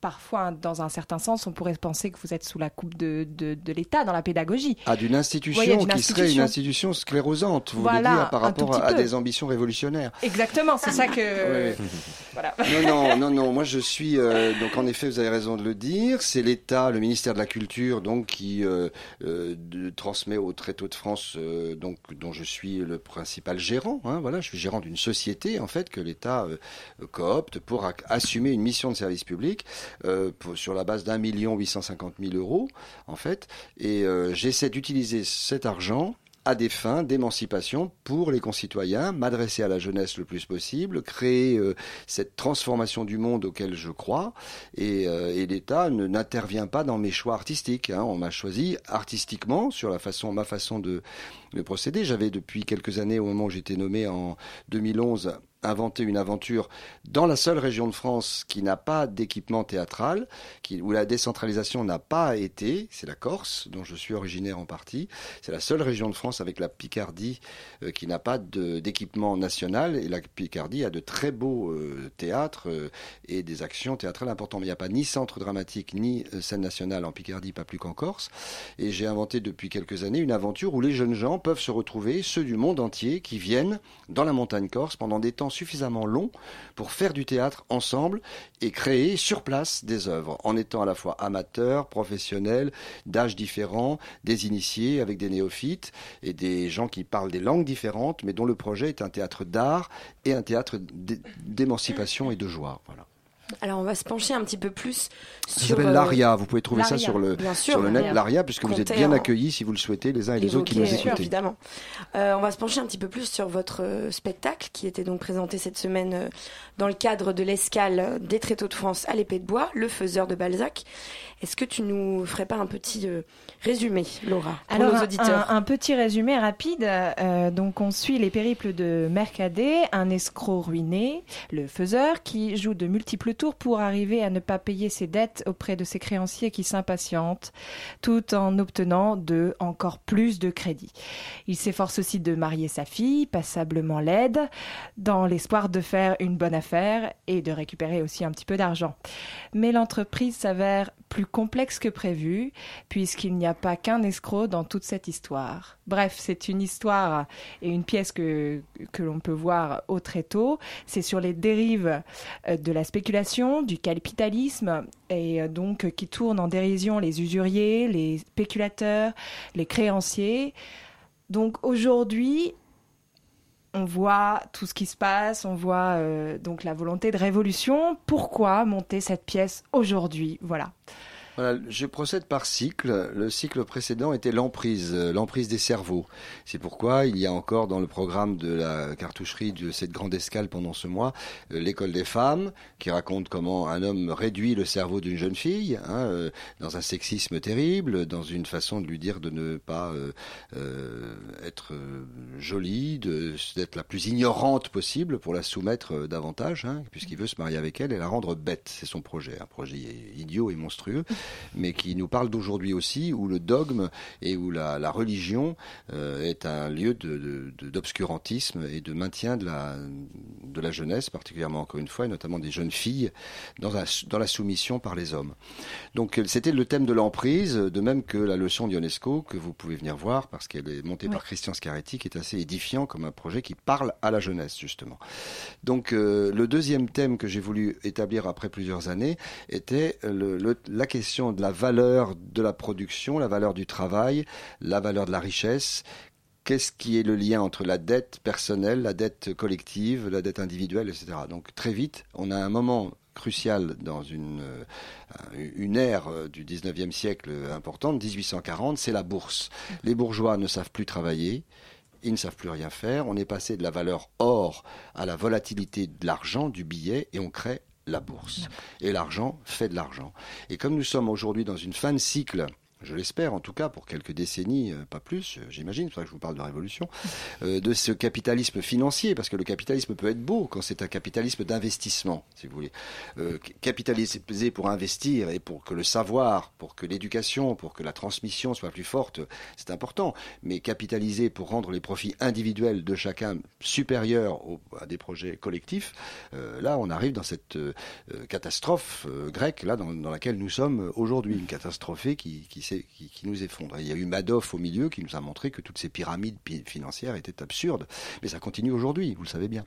parfois, dans un certain sens, on pourrait penser que vous êtes sous la coupe de, de, de l'État dans la pédagogie. Ah, d'une institution Voyez, qui serait une institution. sclérosante, vous Voilà, voulez dire, par rapport à, des ambitions révolutionnaires. Exactement, c'est ça que. Oui. Voilà. Non, non, non, non. Moi, je suis euh, donc en effet, vous avez raison de le dire. C'est l'État, le ministère de la Culture, donc qui euh, euh, transmet au Tréteau de France, donc dont je suis le principal gérant. Hein, voilà, je suis gérant d'une société en fait que l'État coopte pour assumer une mission de service public pour- sur la base d'un million huit cent cinquante mille euros en fait. Et euh, j'essaie d'utiliser cet argent à des fins d'émancipation pour les concitoyens, m'adresser à la jeunesse le plus possible, créer euh, cette transformation du monde auquel je crois. Et, euh, l'État ne- n'intervient pas dans mes choix artistiques. hein. On m'a choisi artistiquement sur la façon, ma façon de procéder. J'avais depuis quelques années, au moment où j'étais nommé en 2011, inventé une aventure dans la seule région de France qui n'a pas d'équipement théâtral, où la décentralisation n'a pas été, c'est la Corse, dont je suis originaire en partie. C'est la seule région de France avec la Picardie euh, qui n'a pas d'équipement national et la Picardie a de très beaux euh, théâtres euh, et des actions théâtrales importantes. Mais il n'y a pas ni centre dramatique ni scène nationale en Picardie, pas plus qu'en Corse. Et j'ai inventé depuis quelques années une aventure où les jeunes gens peuvent se retrouver, ceux du monde entier, qui viennent dans la montagne corse pendant des temps suffisamment longs pour faire du théâtre ensemble et créer sur place des œuvres, en étant à la fois amateurs, professionnels, d'âges différents, des initiés avec des néophytes et des gens qui parlent des langues différentes, mais dont le projet est un théâtre d'art et un théâtre d'é- d'émancipation et de joie. Voilà. Alors on va se pencher un petit peu plus Ça sur. s'appelle euh, l'ARIA. Vous pouvez trouver ça sur le, sûr, sur le net, l'ARIA. puisque vous êtes bien en- accueillis si vous le souhaitez, les uns et les autres qui nous écoutez. évidemment. Euh, on va se pencher un petit peu plus sur votre euh, spectacle qui était donc présenté cette semaine dans le cadre de l'escale des Tréteaux de France à l'épée de bois, Le Faiseur de Balzac. Est-ce que tu nous ferais pas un petit euh, résumé, Laura, pour Alors, nos un- auditeurs? Un, un petit résumé rapide. Euh, donc, on suit les périples de Mercadet, un escroc ruiné, le faiseur, qui joue de multiples tours pour arriver à ne pas payer ses dettes auprès de ses créanciers qui s'impatientent, tout en obtenant de encore plus de crédit. Il s'efforce aussi de marier sa fille, passablement laide, dans l'espoir de faire une bonne affaire et de récupérer aussi un petit peu d'argent. Mais l'entreprise s'avère plus complexe que prévu, puisqu'il n'y a pas qu'un escroc dans toute cette histoire. Bref, c'est une histoire et une pièce que, que l'on peut voir au tréteau. C'est sur les dérives euh, de la spéculation, du capitalisme, et euh, donc qui tourne en dérision les usuriers, les spéculateurs, les créanciers. Donc aujourd'hui, on voit tout ce qui se passe, on voit euh, donc la volonté de révolution. Pourquoi monter cette pièce aujourd'hui? Voilà. Voilà, je procède par cycle. Le cycle précédent était l'emprise, euh, l'emprise des cerveaux. C'est pourquoi il y a encore dans le programme de la cartoucherie de cette grande escale pendant ce mois, euh, l'école des femmes, qui raconte comment un homme réduit le cerveau d'une jeune fille, hein, euh, dans un sexisme terrible, dans une façon de lui dire de ne pas euh, euh, être jolie, d'être la plus ignorante possible pour la soumettre davantage, hein, puisqu'il veut se marier avec elle et la rendre bête. C'est son projet, un projet idiot et monstrueux mais qui nous parle d'aujourd'hui aussi, où le dogme et où la, la religion euh, est un lieu de- de- de- d'obscurantisme et de maintien de la, de la jeunesse, particulièrement encore une fois, et notamment des jeunes filles, dans la, dans la soumission par les hommes. Donc c'était le thème de l'emprise, de même que la leçon d'Ionesco, que vous pouvez venir voir, parce qu'elle est montée par Christian Scaretti, qui est assez édifiant comme un projet qui parle à la jeunesse, justement. Donc euh, le deuxième thème que j'ai voulu établir après plusieurs années était le- le- la question de la valeur de la production, la valeur du travail, la valeur de la richesse. Qu'est-ce qui est le lien entre la dette personnelle, la dette collective, la dette individuelle, etc. Donc très vite, on a un moment crucial dans une, euh, une ère euh, du 19e siècle importante, 1840, c'est la bourse. Les bourgeois ne savent plus travailler, ils ne savent plus rien faire. On est passé de la valeur or à la volatilité de l'argent, du billet, et on crée la bourse. Et l'argent fait de l'argent. Et comme nous sommes aujourd'hui dans une fin de cycle je l'espère en tout cas pour quelques décennies, euh, pas plus, euh, j'imagine, c'est pour ça que je vous parle de révolution, euh, de ce capitalisme financier, parce que le capitalisme peut être beau quand c'est un capitalisme d'investissement, si vous voulez. Capitaliser pour investir et pour que le savoir, pour que l'éducation, pour que la transmission soit plus forte, c'est important. Mais capitaliser pour rendre les profits individuels de chacun supérieurs à des projets collectifs, là on arrive dans cette catastrophe grecque là dans, dans laquelle nous sommes aujourd'hui, une catastrophe qui, qui, s'est- qui, nous effondre. Et il y a eu Madoff au milieu qui nous a montré que toutes ces pyramides financières étaient absurdes, mais ça continue aujourd'hui, vous le savez bien.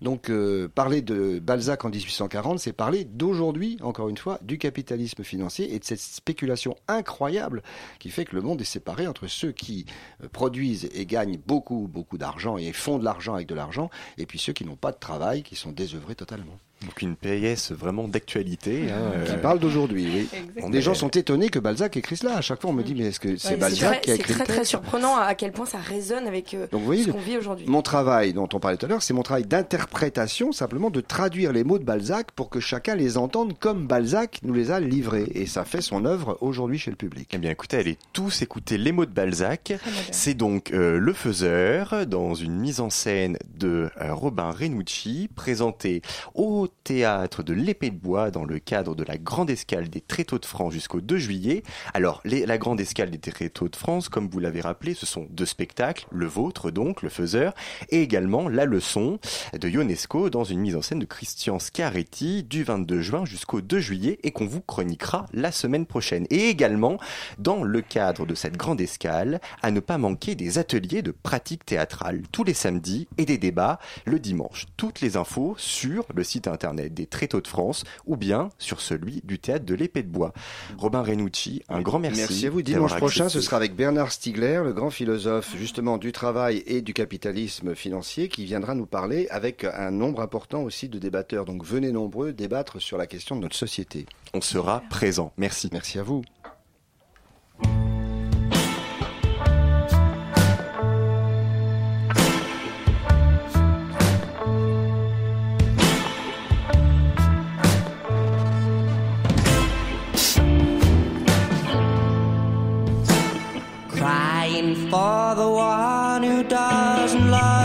Donc euh, parler de Balzac en 1840, c'est parler d'aujourd'hui, encore une fois, du capitalisme financier et de cette spéculation incroyable qui fait que le monde est séparé entre ceux qui euh, produisent et gagnent beaucoup, beaucoup d'argent et font de l'argent avec de l'argent, et puis ceux qui n'ont pas de travail, qui sont désœuvrés totalement. Donc une pièce vraiment d'actualité. hein, Qui euh, parle d'aujourd'hui, oui. Exactement. Des gens sont étonnés que Balzac écrive cela. À chaque fois, on me dit, mais est-ce que c'est Ouais, Balzac très- qui a C'est écrit très le très texte surprenant à quel point ça résonne avec euh, Donc vous voyez, ce qu'on vit aujourd'hui. Mon travail dont on parlait tout à l'heure, c'est mon travail d'interprétation, simplement de traduire les mots de Balzac pour que chacun les entende comme Balzac nous les a livrés. Et ça fait son œuvre aujourd'hui chez le public. Eh bien, écoutez, allez tous écouter les mots de Balzac. Très. C'est donc euh, Le Faiseur, dans une mise en scène de euh, Robin Renucci, présenté au théâtre de l'Épée de Bois dans le cadre de la Grande Escale des Tréteaux de France jusqu'au 2 juillet. Alors, la Grande Escale des Tréteaux de France, comme vous l'avez rappelé, ce sont deux spectacles, le vôtre donc, Le Faiseur, et également La Leçon de Ionesco dans une mise en scène de Christian Scaretti du 22 juin jusqu'au 2 juillet et qu'on vous chroniquera la semaine prochaine. Et également, dans le cadre de cette grande escale, à ne pas manquer des ateliers de pratique théâtrale tous les samedis et des débats le dimanche. Toutes les infos sur le site internet des Tréteaux de France ou bien sur celui du théâtre de l'Épée de Bois. Robin Renucci, un grand merci. Merci à vous. Dimanche prochain, ce sera avec Bernard Stiegler, le grand philosophe justement du travail et du capitalisme financier, qui viendra nous parler avec un nombre important aussi de débatteurs. Donc venez nombreux débattre sur la question de notre société. On sera présent. Merci. Merci à vous. Crying for the one who doesn't love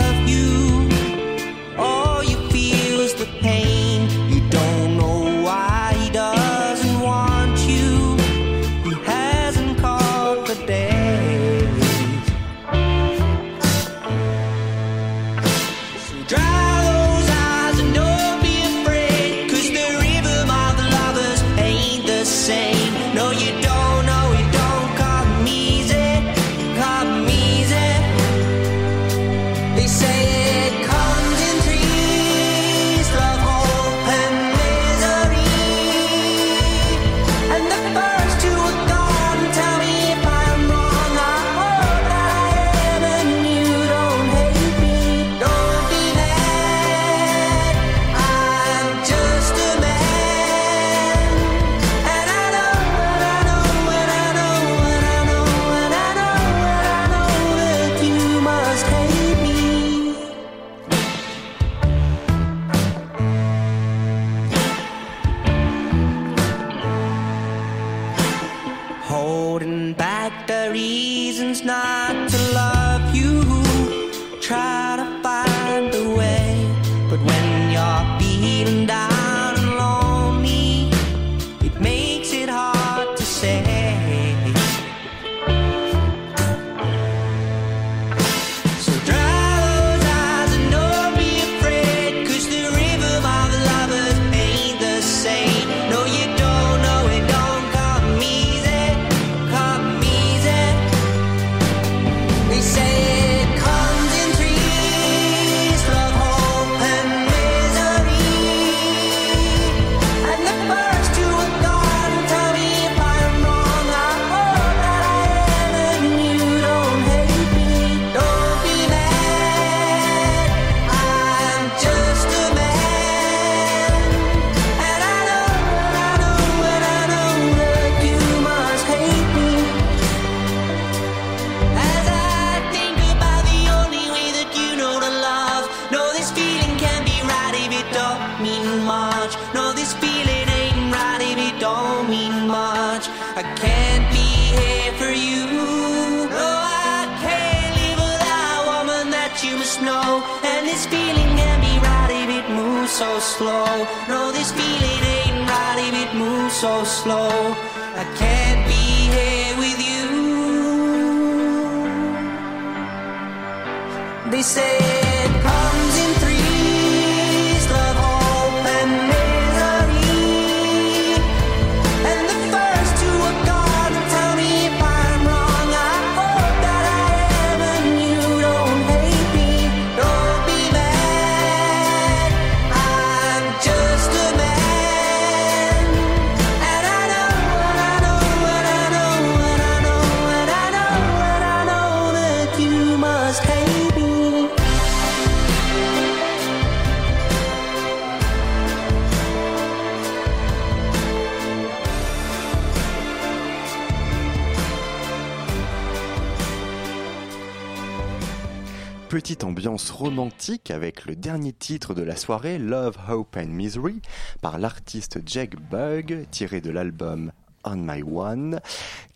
romantique avec le dernier titre de la soirée, Love, Hope and Misery, par l'artiste Jack Bug, tiré de l'album On My One,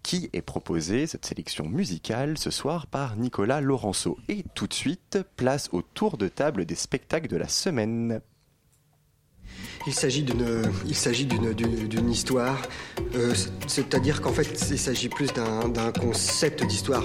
qui est proposé, cette sélection musicale, ce soir par Nicolas Laurenceau. Et tout de suite, place au tour de table des spectacles de la semaine. Il s'agit d'une, il s'agit d'une, histoire, euh, c'est- c'est-à-dire qu'en fait, il s'agit plus d'un, d'un concept d'histoire.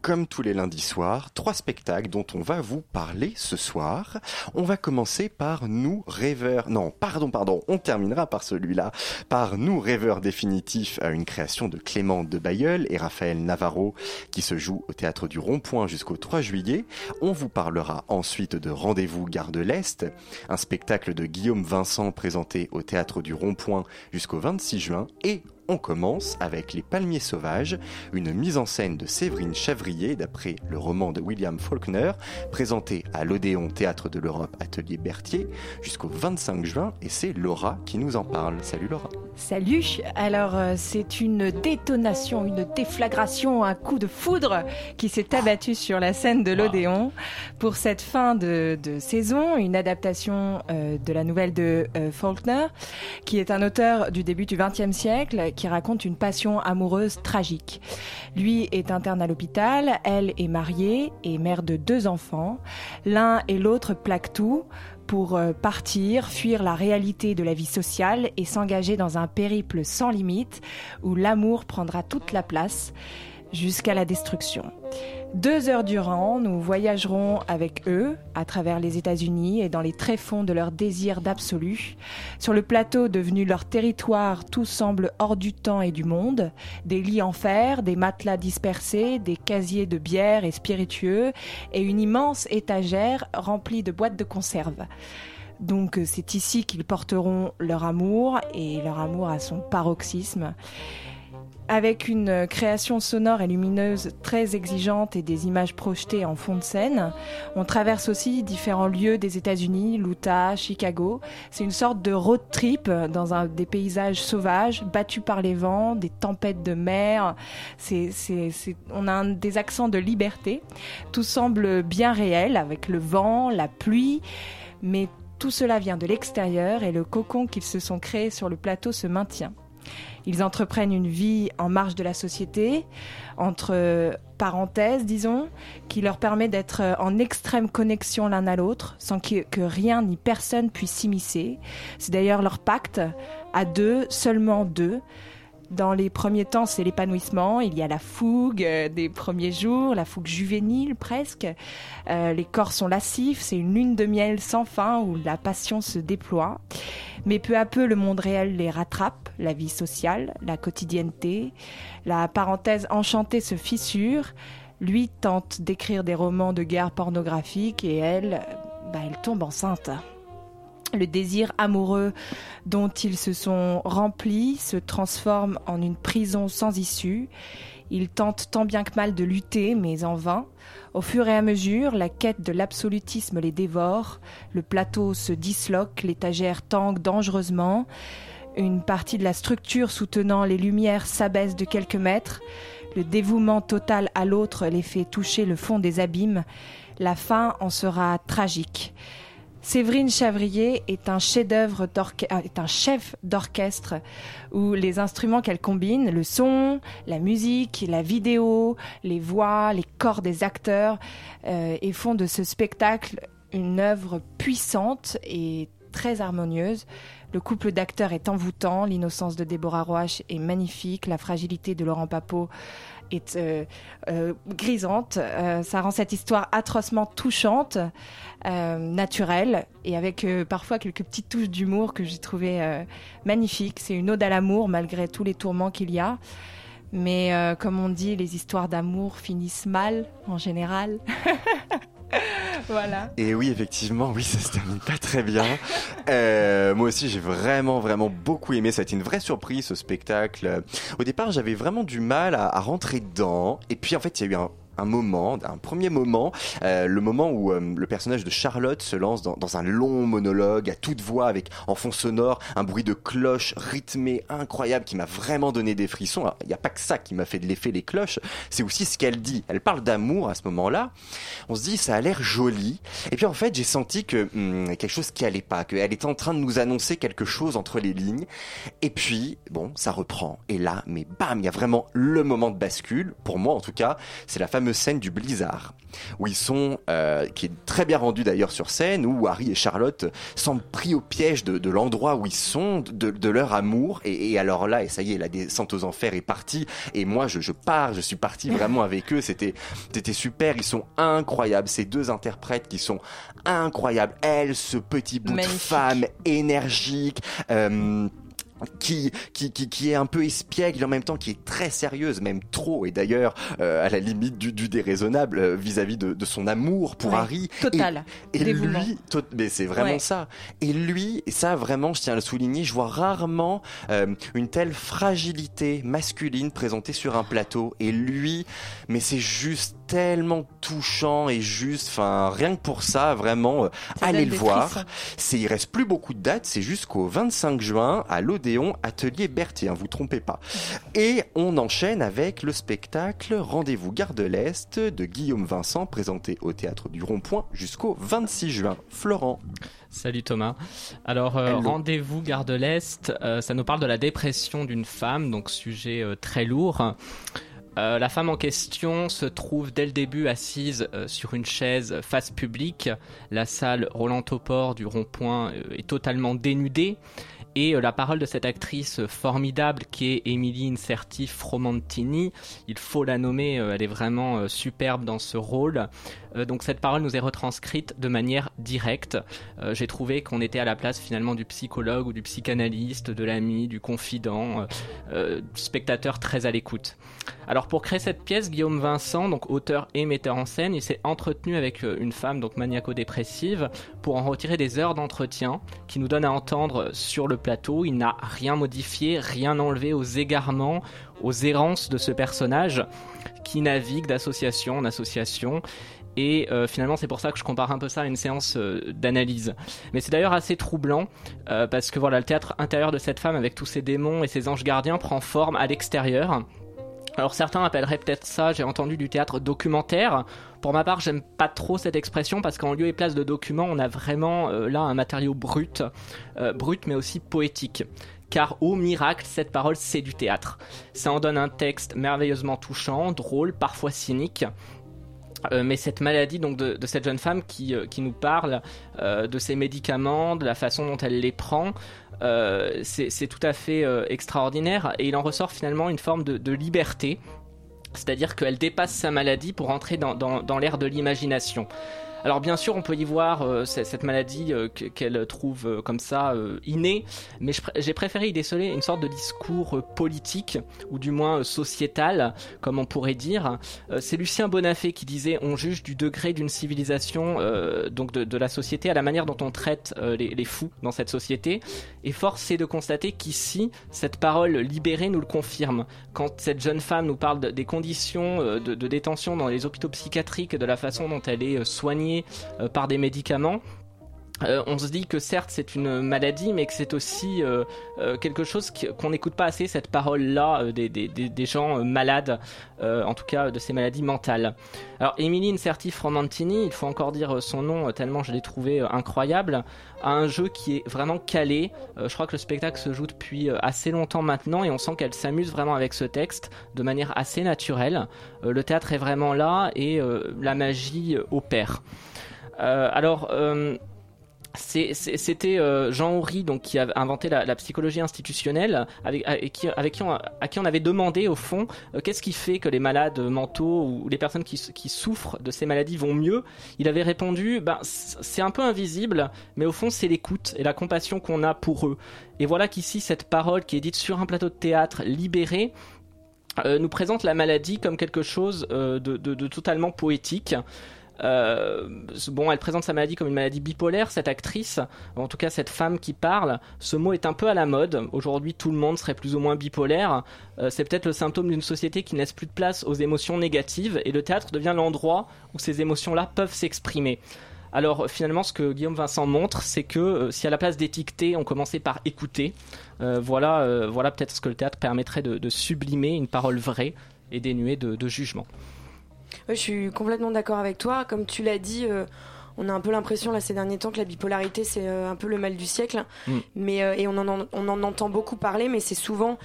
Comme tous les lundis soirs, trois spectacles dont on va vous parler ce soir. On va commencer par Nous rêveurs. Non, pardon, pardon, on terminera par celui-là. Par Nous rêveurs définitifs, à une création de Clément de Bayeul et Raphaël Navarro qui se joue au théâtre du Rond-Point jusqu'au 3 juillet. On vous parlera ensuite de Rendez-vous Gare de l'Est, un spectacle de Guillaume Vincent présenté au théâtre du Rond-Point jusqu'au 26 juin et on commence avec Les Palmiers Sauvages, une mise en scène de Séverine Chavrier d'après le roman de William Faulkner, présenté à l'Odéon Théâtre de l'Europe Atelier Berthier jusqu'au 25 juin et c'est Laura qui nous en parle. Salut Laura. Salut Alors euh, c'est une détonation, une déflagration, un coup de foudre qui s'est abattu sur la scène de l'Odéon pour cette fin de, de saison, une adaptation euh, de la nouvelle de euh, Faulkner, qui est un auteur du début du XXe siècle, qui raconte une passion amoureuse tragique. Lui est interne à l'hôpital, elle est mariée et mère de deux enfants. L'un et l'autre plaquent tout pour euh, partir, fuir la réalité de la vie sociale et s'engager dans un périple sans limite où l'amour prendra toute la place jusqu'à la destruction. Deux heures durant, nous voyagerons avec eux à travers les États-Unis et dans les tréfonds de leur désir d'absolu. Sur le plateau devenu leur territoire, tout semble hors du temps et du monde. Des lits en fer, des matelas dispersés, des casiers de bière et spiritueux et une immense étagère remplie de boîtes de conserve. Donc c'est ici qu'ils porteront leur amour et leur amour à son paroxysme. Avec une création sonore et lumineuse très exigeante et des images projetées en fond de scène, on traverse aussi différents lieux des États-Unis, l'Utah, Chicago. C'est une sorte de road trip dans des paysages sauvages, battus par les vents, des tempêtes de mer. On a des accents de liberté. Tout semble bien réel avec le vent, la pluie, mais tout cela vient de l'extérieur et le cocon qu'ils se sont créés sur le plateau se maintient. Ils entreprennent une vie en marge de la société, entre parenthèses, disons, qui leur permet d'être euh, en extrême connexion l'un à l'autre, sans que, que rien ni personne puisse s'immiscer. C'est d'ailleurs leur pacte, à deux, seulement deux. Dans les premiers temps, c'est l'épanouissement. Il y a la fougue euh, des premiers jours, la fougue juvénile presque. Euh, les corps sont lascifs, c'est une lune de miel sans fin où la passion se déploie. Mais peu à peu, le monde réel les rattrape, la vie sociale, la quotidienneté. La parenthèse enchantée se fissure. Lui tente d'écrire des romans de guerre pornographiques et elle, bah, elle tombe enceinte. Le désir amoureux dont ils se sont remplis se transforme en une prison sans issue. Ils tentent tant bien que mal de lutter, mais en vain. Au fur et à mesure, la quête de l'absolutisme les dévore. Le plateau se disloque, l'étagère tangue dangereusement. Une partie de la structure soutenant les lumières s'abaisse de quelques mètres. Le dévouement total à l'autre les fait toucher le fond des abîmes. La fin en sera tragique. Séverine Chavrier euh, est un chef d'orchestre où les instruments qu'elle combine, le son, la musique, la vidéo, les voix, les corps des acteurs, euh, et font de ce spectacle une œuvre puissante et très harmonieuse. Le couple d'acteurs est envoûtant, l'innocence de Déborah Roach est magnifique, la fragilité de Laurent Papeau est euh, euh, grisante. Euh, ça rend cette histoire atrocement touchante, naturelle et avec parfois quelques petites touches d'humour que j'ai trouvé magnifiques. C'est une ode à l'amour malgré tous les tourments qu'il y a. Mais comme on dit, les histoires d'amour finissent mal en général. voilà. Et oui, effectivement, oui, ça se termine pas très bien. Euh, moi aussi, j'ai vraiment, vraiment beaucoup aimé. Ça a été une vraie surprise, ce spectacle. Au départ, j'avais vraiment du mal à, à rentrer dedans. Et puis, en fait, il y a eu un un moment, un premier moment, euh, le moment où euh, le personnage de Charlotte se lance dans, un long monologue à toute voix avec en fond sonore un bruit de cloche rythmé incroyable qui m'a vraiment donné des frissons. Il n'y a pas que ça qui m'a fait de l'effet les cloches, c'est aussi ce qu'elle dit. Elle parle d'amour à ce moment-là. On se dit ça a l'air joli. Et puis en fait j'ai senti que hum, quelque chose qui allait pas, qu'elle était en train de nous annoncer quelque chose entre les lignes. Et puis bon ça reprend. Et là mais bam il y a vraiment le moment de bascule. Pour moi en tout cas c'est la fameuse scène du blizzard où ils sont, euh, qui est très bien rendu d'ailleurs sur scène, où Harry et Charlotte semblent pris au piège de, de l'endroit où ils sont, de, de leur amour. Et, et alors là, et ça y est, la descente aux enfers est partie. Et moi, je, je pars, je suis parti vraiment avec eux. C'était, c'était super. Ils sont incroyables. Ces deux interprètes qui sont incroyables. Elle, ce petit bout Magnifique. de femme énergique. euh, qui, qui, qui, qui est un peu espiègle et en même temps qui est très sérieuse, même trop, et d'ailleurs euh, à la limite du, du déraisonnable euh, vis-à-vis de, de son amour pour Ouais, Harry. total. Et, lui, tot- mais c'est vraiment Ouais. ça. Et lui, et ça vraiment, je tiens à le souligner, je vois rarement euh, une telle fragilité masculine présentée sur un plateau. Et lui, mais c'est juste tellement touchant et juste, enfin rien que pour ça, vraiment, euh, allez le voir. il reste plus beaucoup de dates, c'est jusqu'au 25 juin à Atelier Berthier, hein, vous trompez pas. Et on enchaîne avec le spectacle Rendez-vous Gare de l'Est de Guillaume Vincent, présenté au Théâtre du Rond-Point jusqu'au 26 juin. Florent. Salut Thomas. Alors, euh, rendez-vous Gare de l'Est, euh, ça nous parle de la dépression d'une femme, donc sujet euh, très lourd. Euh, la femme en question se trouve dès le début assise euh, sur une chaise face publique. La salle Roland Topor du rond-point euh, est totalement dénudée. Et euh, la parole de cette actrice formidable qui est Émilie Inserti Fromentini, il faut la nommer, euh, elle est vraiment euh, superbe dans ce rôle. Euh, donc cette parole nous est retranscrite de manière directe. Euh, J'ai trouvé qu'on était à la place finalement du psychologue ou du psychanalyste, de l'ami, du confident, euh, euh, du spectateur très à l'écoute. Alors pour créer cette pièce, Guillaume Vincent, donc auteur et metteur en scène, il s'est entretenu avec euh, une femme donc maniaco-dépressive pour en retirer des heures d'entretien qui nous donnent à entendre sur le Il n'a rien modifié, rien enlevé aux égarements, aux errances de ce personnage qui navigue d'association en association. Et euh, finalement, c'est pour ça que je compare un peu ça à une séance euh, d'analyse. Mais c'est d'ailleurs assez troublant euh, parce que voilà, le théâtre intérieur de cette femme avec tous ses démons et ses anges gardiens prend forme à l'extérieur. Alors certains appelleraient peut-être ça, j'ai entendu du théâtre documentaire. Pour ma part, j'aime pas trop cette expression parce qu'en lieu et place de document, on a vraiment euh, là un matériau brut, euh, brut mais aussi poétique. Car au miracle, cette parole, c'est du théâtre. Ça en donne un texte merveilleusement touchant, drôle, parfois cynique. Euh, mais cette maladie donc de, cette jeune femme qui, nous parle de ses médicaments, de la façon dont elle les prend, euh, c'est tout à fait euh, extraordinaire et il en ressort finalement une forme de, de liberté, c'est-à-dire qu'elle dépasse sa maladie pour entrer dans, dans, dans l'ère de l'imagination. Alors bien sûr, on peut y voir euh, cette maladie euh, que- qu'elle trouve euh, comme ça innée, mais j'ai préféré y déceler une sorte de discours politique, ou du moins sociétal, comme on pourrait dire. C'est Lucien Bonafé qui disait on juge du degré d'une civilisation, donc de, la société, à la manière dont on traite les, fous dans cette société. Et force est de constater qu'ici, cette parole libérée nous le confirme. Quand cette jeune femme nous parle de- des conditions de, détention dans les hôpitaux psychiatriques, de la façon dont elle est soignée euh, par des médicaments, euh, on se dit que certes c'est une maladie, mais que c'est aussi euh, euh, quelque chose qu'on n'écoute pas assez, cette parole-là des, des, des, gens malades, en tout cas de ces maladies mentales. Alors Émilie Inserti Fromentini, il faut encore dire son nom tellement je l'ai trouvé incroyable, a un jeu qui est vraiment calé. Je crois que le spectacle se joue depuis assez longtemps maintenant et on sent qu'elle s'amuse vraiment avec ce texte de manière assez naturelle. Le théâtre est vraiment là et la magie opère. Alors, c'était euh, Jean Houry donc qui a inventé la, psychologie institutionnelle, avec, avec qui, à qui on avait demandé au fond euh, qu'est-ce qui fait que les malades mentaux ou les personnes qui, souffrent de ces maladies vont mieux? Il avait répondu, ben, c'est un peu invisible, mais au fond c'est l'écoute et la compassion qu'on a pour eux. Et voilà qu'ici cette parole qui est dite sur un plateau de théâtre libéré euh, nous présente la maladie comme quelque chose euh, de totalement poétique. Euh, bon, elle présente sa maladie comme une maladie bipolaire, cette actrice, en tout cas cette femme qui parle. Ce mot est un peu à la mode. Aujourd'hui, tout le monde serait plus ou moins bipolaire. Euh, c'est peut-être le symptôme d'une société qui ne laisse plus de place aux émotions négatives et le théâtre devient l'endroit où ces émotions-là peuvent s'exprimer. Alors finalement, ce que Guillaume Vincent montre, c'est que euh, si à la place d'étiqueter, on commençait par écouter, voilà, voilà peut-être ce que le théâtre permettrait de, sublimer une parole vraie et dénuée de jugement. Ouais, je suis complètement d'accord avec toi. Comme tu l'as dit, euh, on a un peu l'impression là ces derniers temps que la bipolarité c'est euh, un peu le mal du siècle. Mm. Mais euh, et on en, on en entend beaucoup parler, mais c'est souvent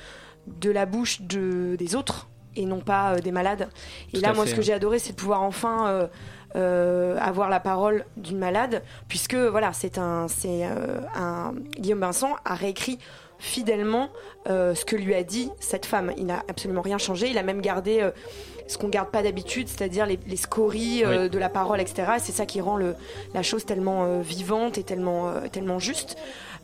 de la bouche de, des autres et non pas des malades. Et Tout là, moi, fait, ce que ouais. j'ai adoré, c'est de pouvoir enfin euh, avoir la parole d'une malade, puisque voilà, c'est un, c'est euh, un Guillaume Vincent a réécrit fidèlement euh, ce que lui a dit cette femme. Il n'a absolument rien changé. Il a même gardé ce qu'on garde pas d'habitude, c'est-à-dire les, les scories euh, Oui. de la parole, etc. Et C'est ça qui rend le, la chose tellement euh, vivante et tellement, euh, tellement juste.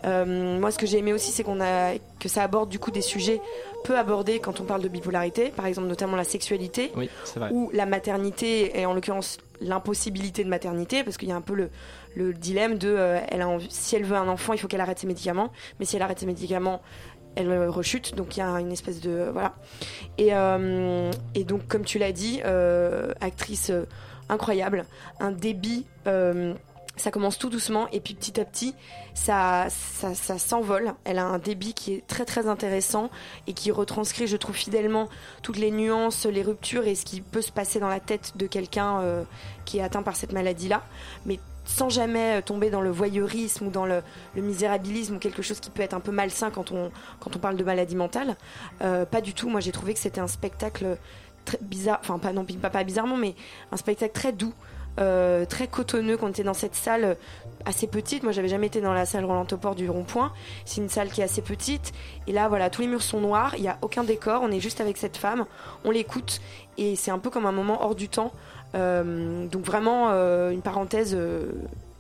Euh, moi, ce que j'ai aimé aussi, c'est qu'on a que ça aborde du coup des sujets peu abordés quand on parle de bipolarité, par exemple notamment la sexualité Oui, ou la maternité et en l'occurrence l'impossibilité de maternité parce qu'il y a un peu le, le dilemme de euh, elle a envie- si elle veut un enfant il faut qu'elle arrête ses médicaments mais si elle arrête ses médicaments elle euh, rechute. Donc il y a une espèce de voilà. Et, euh, et donc comme tu l'as dit euh, actrice euh, incroyable. Un débit euh, ça commence tout doucement et puis petit à petit ça, ça, s'envole. Elle a un débit qui est très très intéressant et qui retranscrit, je trouve, fidèlement toutes les nuances, les ruptures et ce qui peut se passer dans la tête de quelqu'un euh, qui est atteint par cette maladie-là, mais sans jamais euh, tomber dans le voyeurisme ou dans le, misérabilisme ou quelque chose qui peut être un peu malsain quand on, quand on parle de maladie mentale. Euh, pas du tout. Moi, j'ai trouvé que c'était un spectacle très bizarre, enfin pas non pas, bizarrement, mais un spectacle très doux. euh, très cotonneux quand on était dans cette salle assez petite. Moi, j'avais jamais été dans la salle Roland Topor du Rond-Point. C'est une salle qui est assez petite. Et là, voilà, tous les murs sont noirs. Il n'y a aucun décor. On est juste avec cette femme. On l'écoute. Et c'est un peu comme un moment hors du temps. Euh, donc vraiment euh, une parenthèse euh,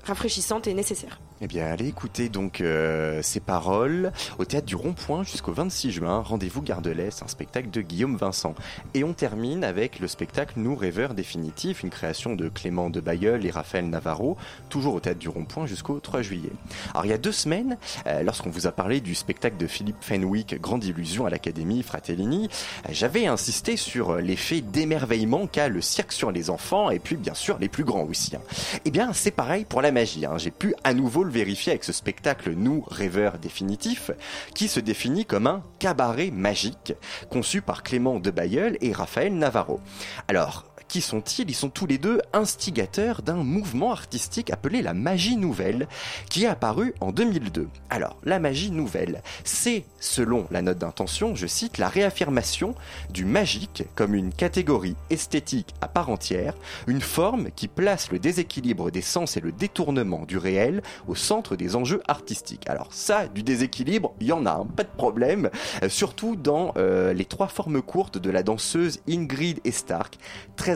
rafraîchissante et nécessaire. Eh bien, allez écouter donc euh, ces paroles au théâtre du Rond-Point jusqu'au 26 juin. Rendez-vous Gare de l'Est, un spectacle de Guillaume Vincent. Et on termine avec le spectacle Nous rêveurs définitifs, une création de Clément de Bayeul et Raphaël Navarro, toujours au théâtre du Rond-Point jusqu'au 3 juillet. Alors, il y a deux semaines, euh, lorsqu'on vous a parlé du spectacle de Philippe Fenwick, Grande Illusion à l'Académie Fratellini, euh, j'avais insisté sur euh, l'effet d'émerveillement qu'a le cirque sur les enfants et puis bien sûr les plus grands aussi. hein. Eh bien, c'est pareil pour la magie. hein. J'ai pu à nouveau vérifier avec ce spectacle Nous, rêveurs définitifs, qui se définit comme un cabaret magique, conçu par Clément de Bayeul et Raphaël Navarro. Alors, qui sont-ils? Ils sont tous les deux instigateurs d'un mouvement artistique appelé la magie nouvelle, qui est apparu en 2002. Alors, la magie nouvelle, c'est, selon la note d'intention, je cite, la réaffirmation du magique comme une catégorie esthétique à part entière, une forme qui place le déséquilibre des sens et le détournement du réel au centre des enjeux artistiques. Alors ça, du déséquilibre, il y en a, hein, pas de problème, euh, surtout dans euh, les trois formes courtes de la danseuse Ingrid Stark,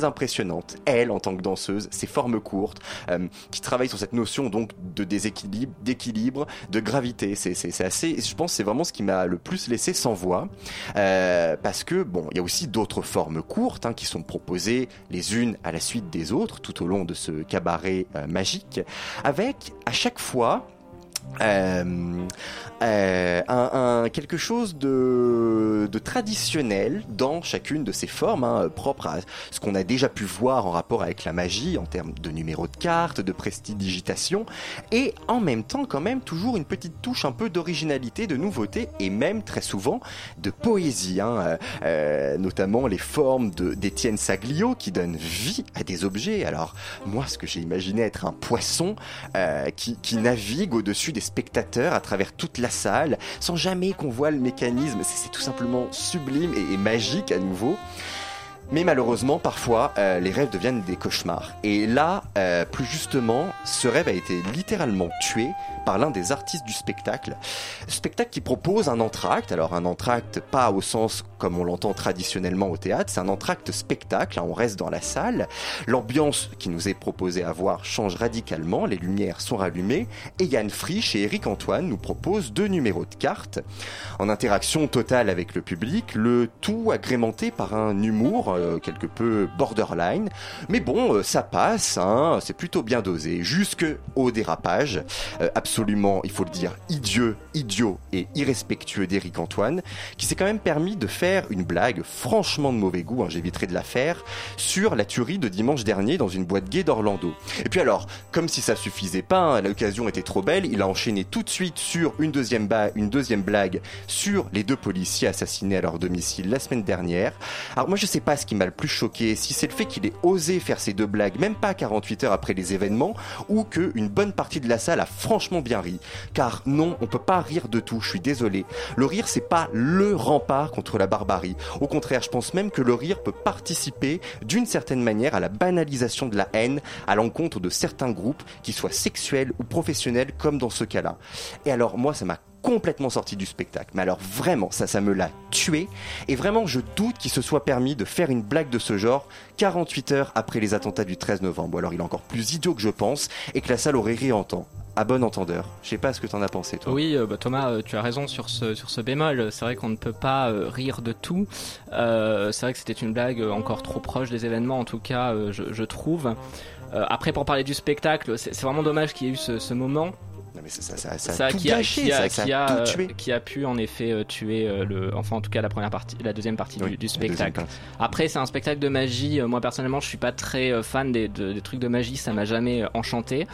impressionnante, elle en tant que danseuse, ses formes courtes, euh, qui travaille sur cette notion donc de déséquilibre, d'équilibre, de gravité, c'est assez, je pense que c'est vraiment ce qui m'a le plus laissé sans voix, euh, parce que bon, il y a aussi d'autres formes courtes hein, qui sont proposées les unes à la suite des autres tout au long de ce cabaret euh, magique, avec à chaque fois euh, euh, un, un- quelque chose de, de traditionnel dans chacune de ces formes, hein, propre à ce qu'on a déjà pu voir en rapport avec la magie en termes de numéros de cartes, de prestidigitation, et en même temps quand même toujours une petite touche un peu d'originalité, de nouveauté, et même très souvent de poésie, hein, euh, euh, notamment les formes d'Étienne Saglio qui donnent vie à des objets. Alors moi, ce que j'ai imaginé être un poisson euh, qui, qui navigue au-dessus des spectateurs à travers toute la salle, sans jamais qu'on voit le mécanisme. C'est tout simplement sublime et, et magique à nouveau. Mais malheureusement, parfois, euh, les rêves deviennent des cauchemars. Et là, euh, plus justement, ce rêve a été littéralement tué par l'un des artistes du spectacle. Spectacle qui propose un entracte. Alors un entracte pas au sens comme on l'entend traditionnellement au théâtre, c'est un entracte spectacle. hein, on reste dans la salle. L'ambiance qui nous est proposée à voir change radicalement. Les lumières sont rallumées. Et Yann Frisch et Eric Antoine nous proposent deux numéros de cartes en interaction totale avec le public. Le tout agrémenté par un humour euh, quelque peu borderline. Mais bon, euh, ça passe. Hein, c'est plutôt bien dosé. Jusque au dérapage. Euh, il faut le dire, idiot, idiot et irrespectueux d'Éric Antoine, qui s'est quand même permis de faire une blague franchement de mauvais goût, hein, j'éviterai de la faire, sur la tuerie de dimanche dernier dans une boîte gay d'Orlando. Et puis alors, comme si ça suffisait pas, hein, l'occasion était trop belle, il a enchaîné tout de suite sur une deuxième, une deuxième blague sur les deux policiers assassinés à leur domicile la semaine dernière. Alors moi je sais pas ce qui m'a le plus choqué, si c'est le fait qu'il ait osé faire ces deux blagues, même pas 48 heures après les événements, ou que une bonne partie de la salle a franchement bien. Car non, on peut pas rire de tout, je suis désolé. Le rire, c'est pas le rempart contre la barbarie. Au contraire, je pense même que le rire peut participer d'une certaine manière à la banalisation de la haine à l'encontre de certains groupes, qu'ils soient sexuels ou professionnels, comme dans ce cas-là. Et alors, moi, ça m'a complètement sorti du spectacle. Mais alors vraiment, ça, ça me l'a tué. Et vraiment, je doute qu'il se soit permis de faire une blague de ce genre 48 heures après les attentats du 13 novembre. Ou alors il est encore plus idiot que je pense et que la salle aurait ri en temps. À bon entendeur. Je sais pas ce que t'en as pensé, toi. Oui, euh, bah, Thomas, euh, tu as raison sur ce, sur ce bémol. C'est vrai qu'on ne peut pas euh, rire de tout. C'est vrai que c'était une blague encore trop proche des événements, en tout cas, je, trouve. Après, pour parler du spectacle, c'est vraiment dommage qu'il y ait eu ce moment. Non, mais ça, ça, ça, Ça a tout qui a, gâché, qui a, ça, ça a qui a, tout euh, tué. qui a pu en effet euh, tuer euh, le, enfin en tout cas la première partie, la deuxième partie Oui, du, du spectacle. partie. Après c'est un spectacle de magie. Moi personnellement je suis pas très fan des, de- des trucs de magie, ça m'a jamais enchanté.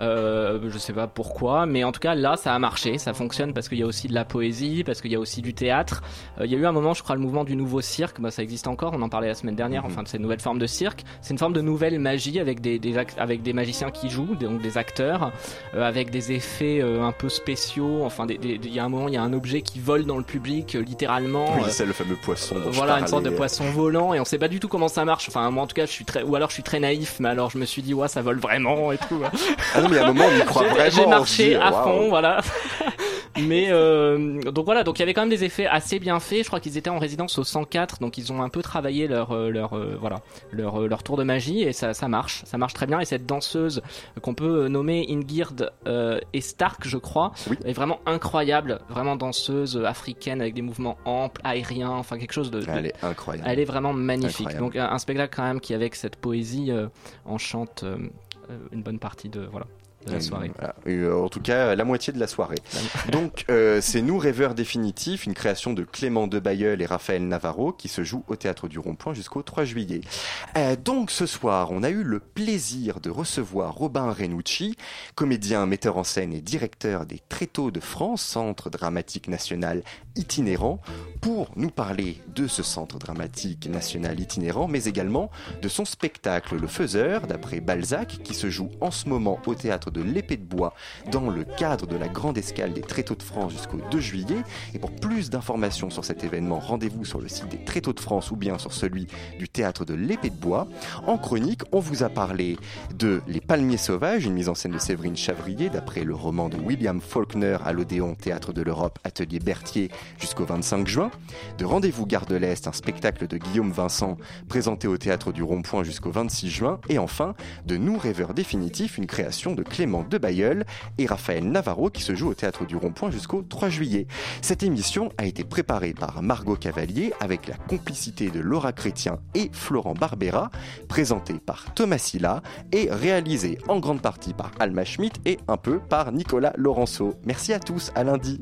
Euh, je sais pas pourquoi, mais en tout cas là ça a marché, ça fonctionne parce qu'il y a aussi de la poésie, parce qu'il y a aussi du théâtre. Euh, Il y a eu un moment, je crois, le mouvement du nouveau cirque, bah, ça existe encore, on en parlait la semaine dernière, Mhm. enfin de cette nouvelle forme de cirque. C'est une forme de nouvelle magie avec des, des avec des magiciens qui jouent, donc des acteurs, euh, avec des effets euh, un peu spéciaux. Enfin, des- des- il y a un moment, il y a un objet qui vole dans le public, euh, littéralement. Oui, c'est le fameux poisson. dont je voilà, une sorte de poisson volant et on sait pas du tout comment ça marche. Enfin, moi en tout cas, je suis très, ou alors je suis très naïf, mais alors je me suis dit, ouais, ça vole vraiment et tout. Non, mais il y a un moment, on y croit J'ai- vraiment. Marché à fond, voilà. Mais euh, donc voilà, donc il y avait quand même des effets assez bien faits. Je crois qu'ils étaient en résidence au 104, donc ils ont un peu travaillé leur euh, leur euh, voilà leur leur tour de magie et ça ça marche, ça marche très bien. Et cette danseuse qu'on peut nommer Ingrid euh, et Stark, je crois, Oui. est vraiment incroyable, vraiment danseuse africaine avec des mouvements amples, aériens, enfin quelque chose de, Elle est incroyable. elle est vraiment magnifique. Incroyable. Donc un, spectacle quand même qui avec cette poésie enchante une bonne partie de voilà de la soirée. voilà. Euh, en tout cas, la moitié de la soirée. Donc, euh, c'est Nous Rêveurs Définitifs, une création de Clément Debailleul et Raphaël Navarro qui se joue au Théâtre du Rond-Point jusqu'au 3 juillet. Euh, donc, ce soir, on a eu le plaisir de recevoir Robin Renucci, comédien, metteur en scène et directeur des Tréteaux de France, centre dramatique national itinérant, pour nous parler de ce centre dramatique national itinérant, mais également de son spectacle Le Faiseur, d'après Balzac, qui se joue en ce moment au théâtre de l'Épée de Bois dans le cadre de la grande escale des Tréteaux de France jusqu'au 2 juillet. Et pour plus d'informations sur cet événement, rendez-vous sur le site des Tréteaux de France ou bien sur celui du théâtre de l'Épée de Bois. En chronique, on vous a parlé de Les Palmiers Sauvages, une mise en scène de Séverine Chavrier d'après le roman de William Faulkner à l'Odéon Théâtre de l'Europe, Atelier Berthier jusqu'au 25 juin. De Rendez-vous Gare de l'Est, un spectacle de Guillaume Vincent présenté au théâtre du Rond-Point jusqu'au 26 juin. Et enfin, de Nous Rêveurs Définitifs, une création de Clément Debailleul et Raphaël Navarro qui se joue au théâtre du Rond-Point jusqu'au 3 juillet. Cette émission a été préparée par Margot Cavalier avec la complicité de Laura Chrétien et Florent Barbera, présentée par Thomas Silla et réalisée en grande partie par Alma Schmidt et un peu par Nicolas Laurenceau. Merci à tous, à lundi.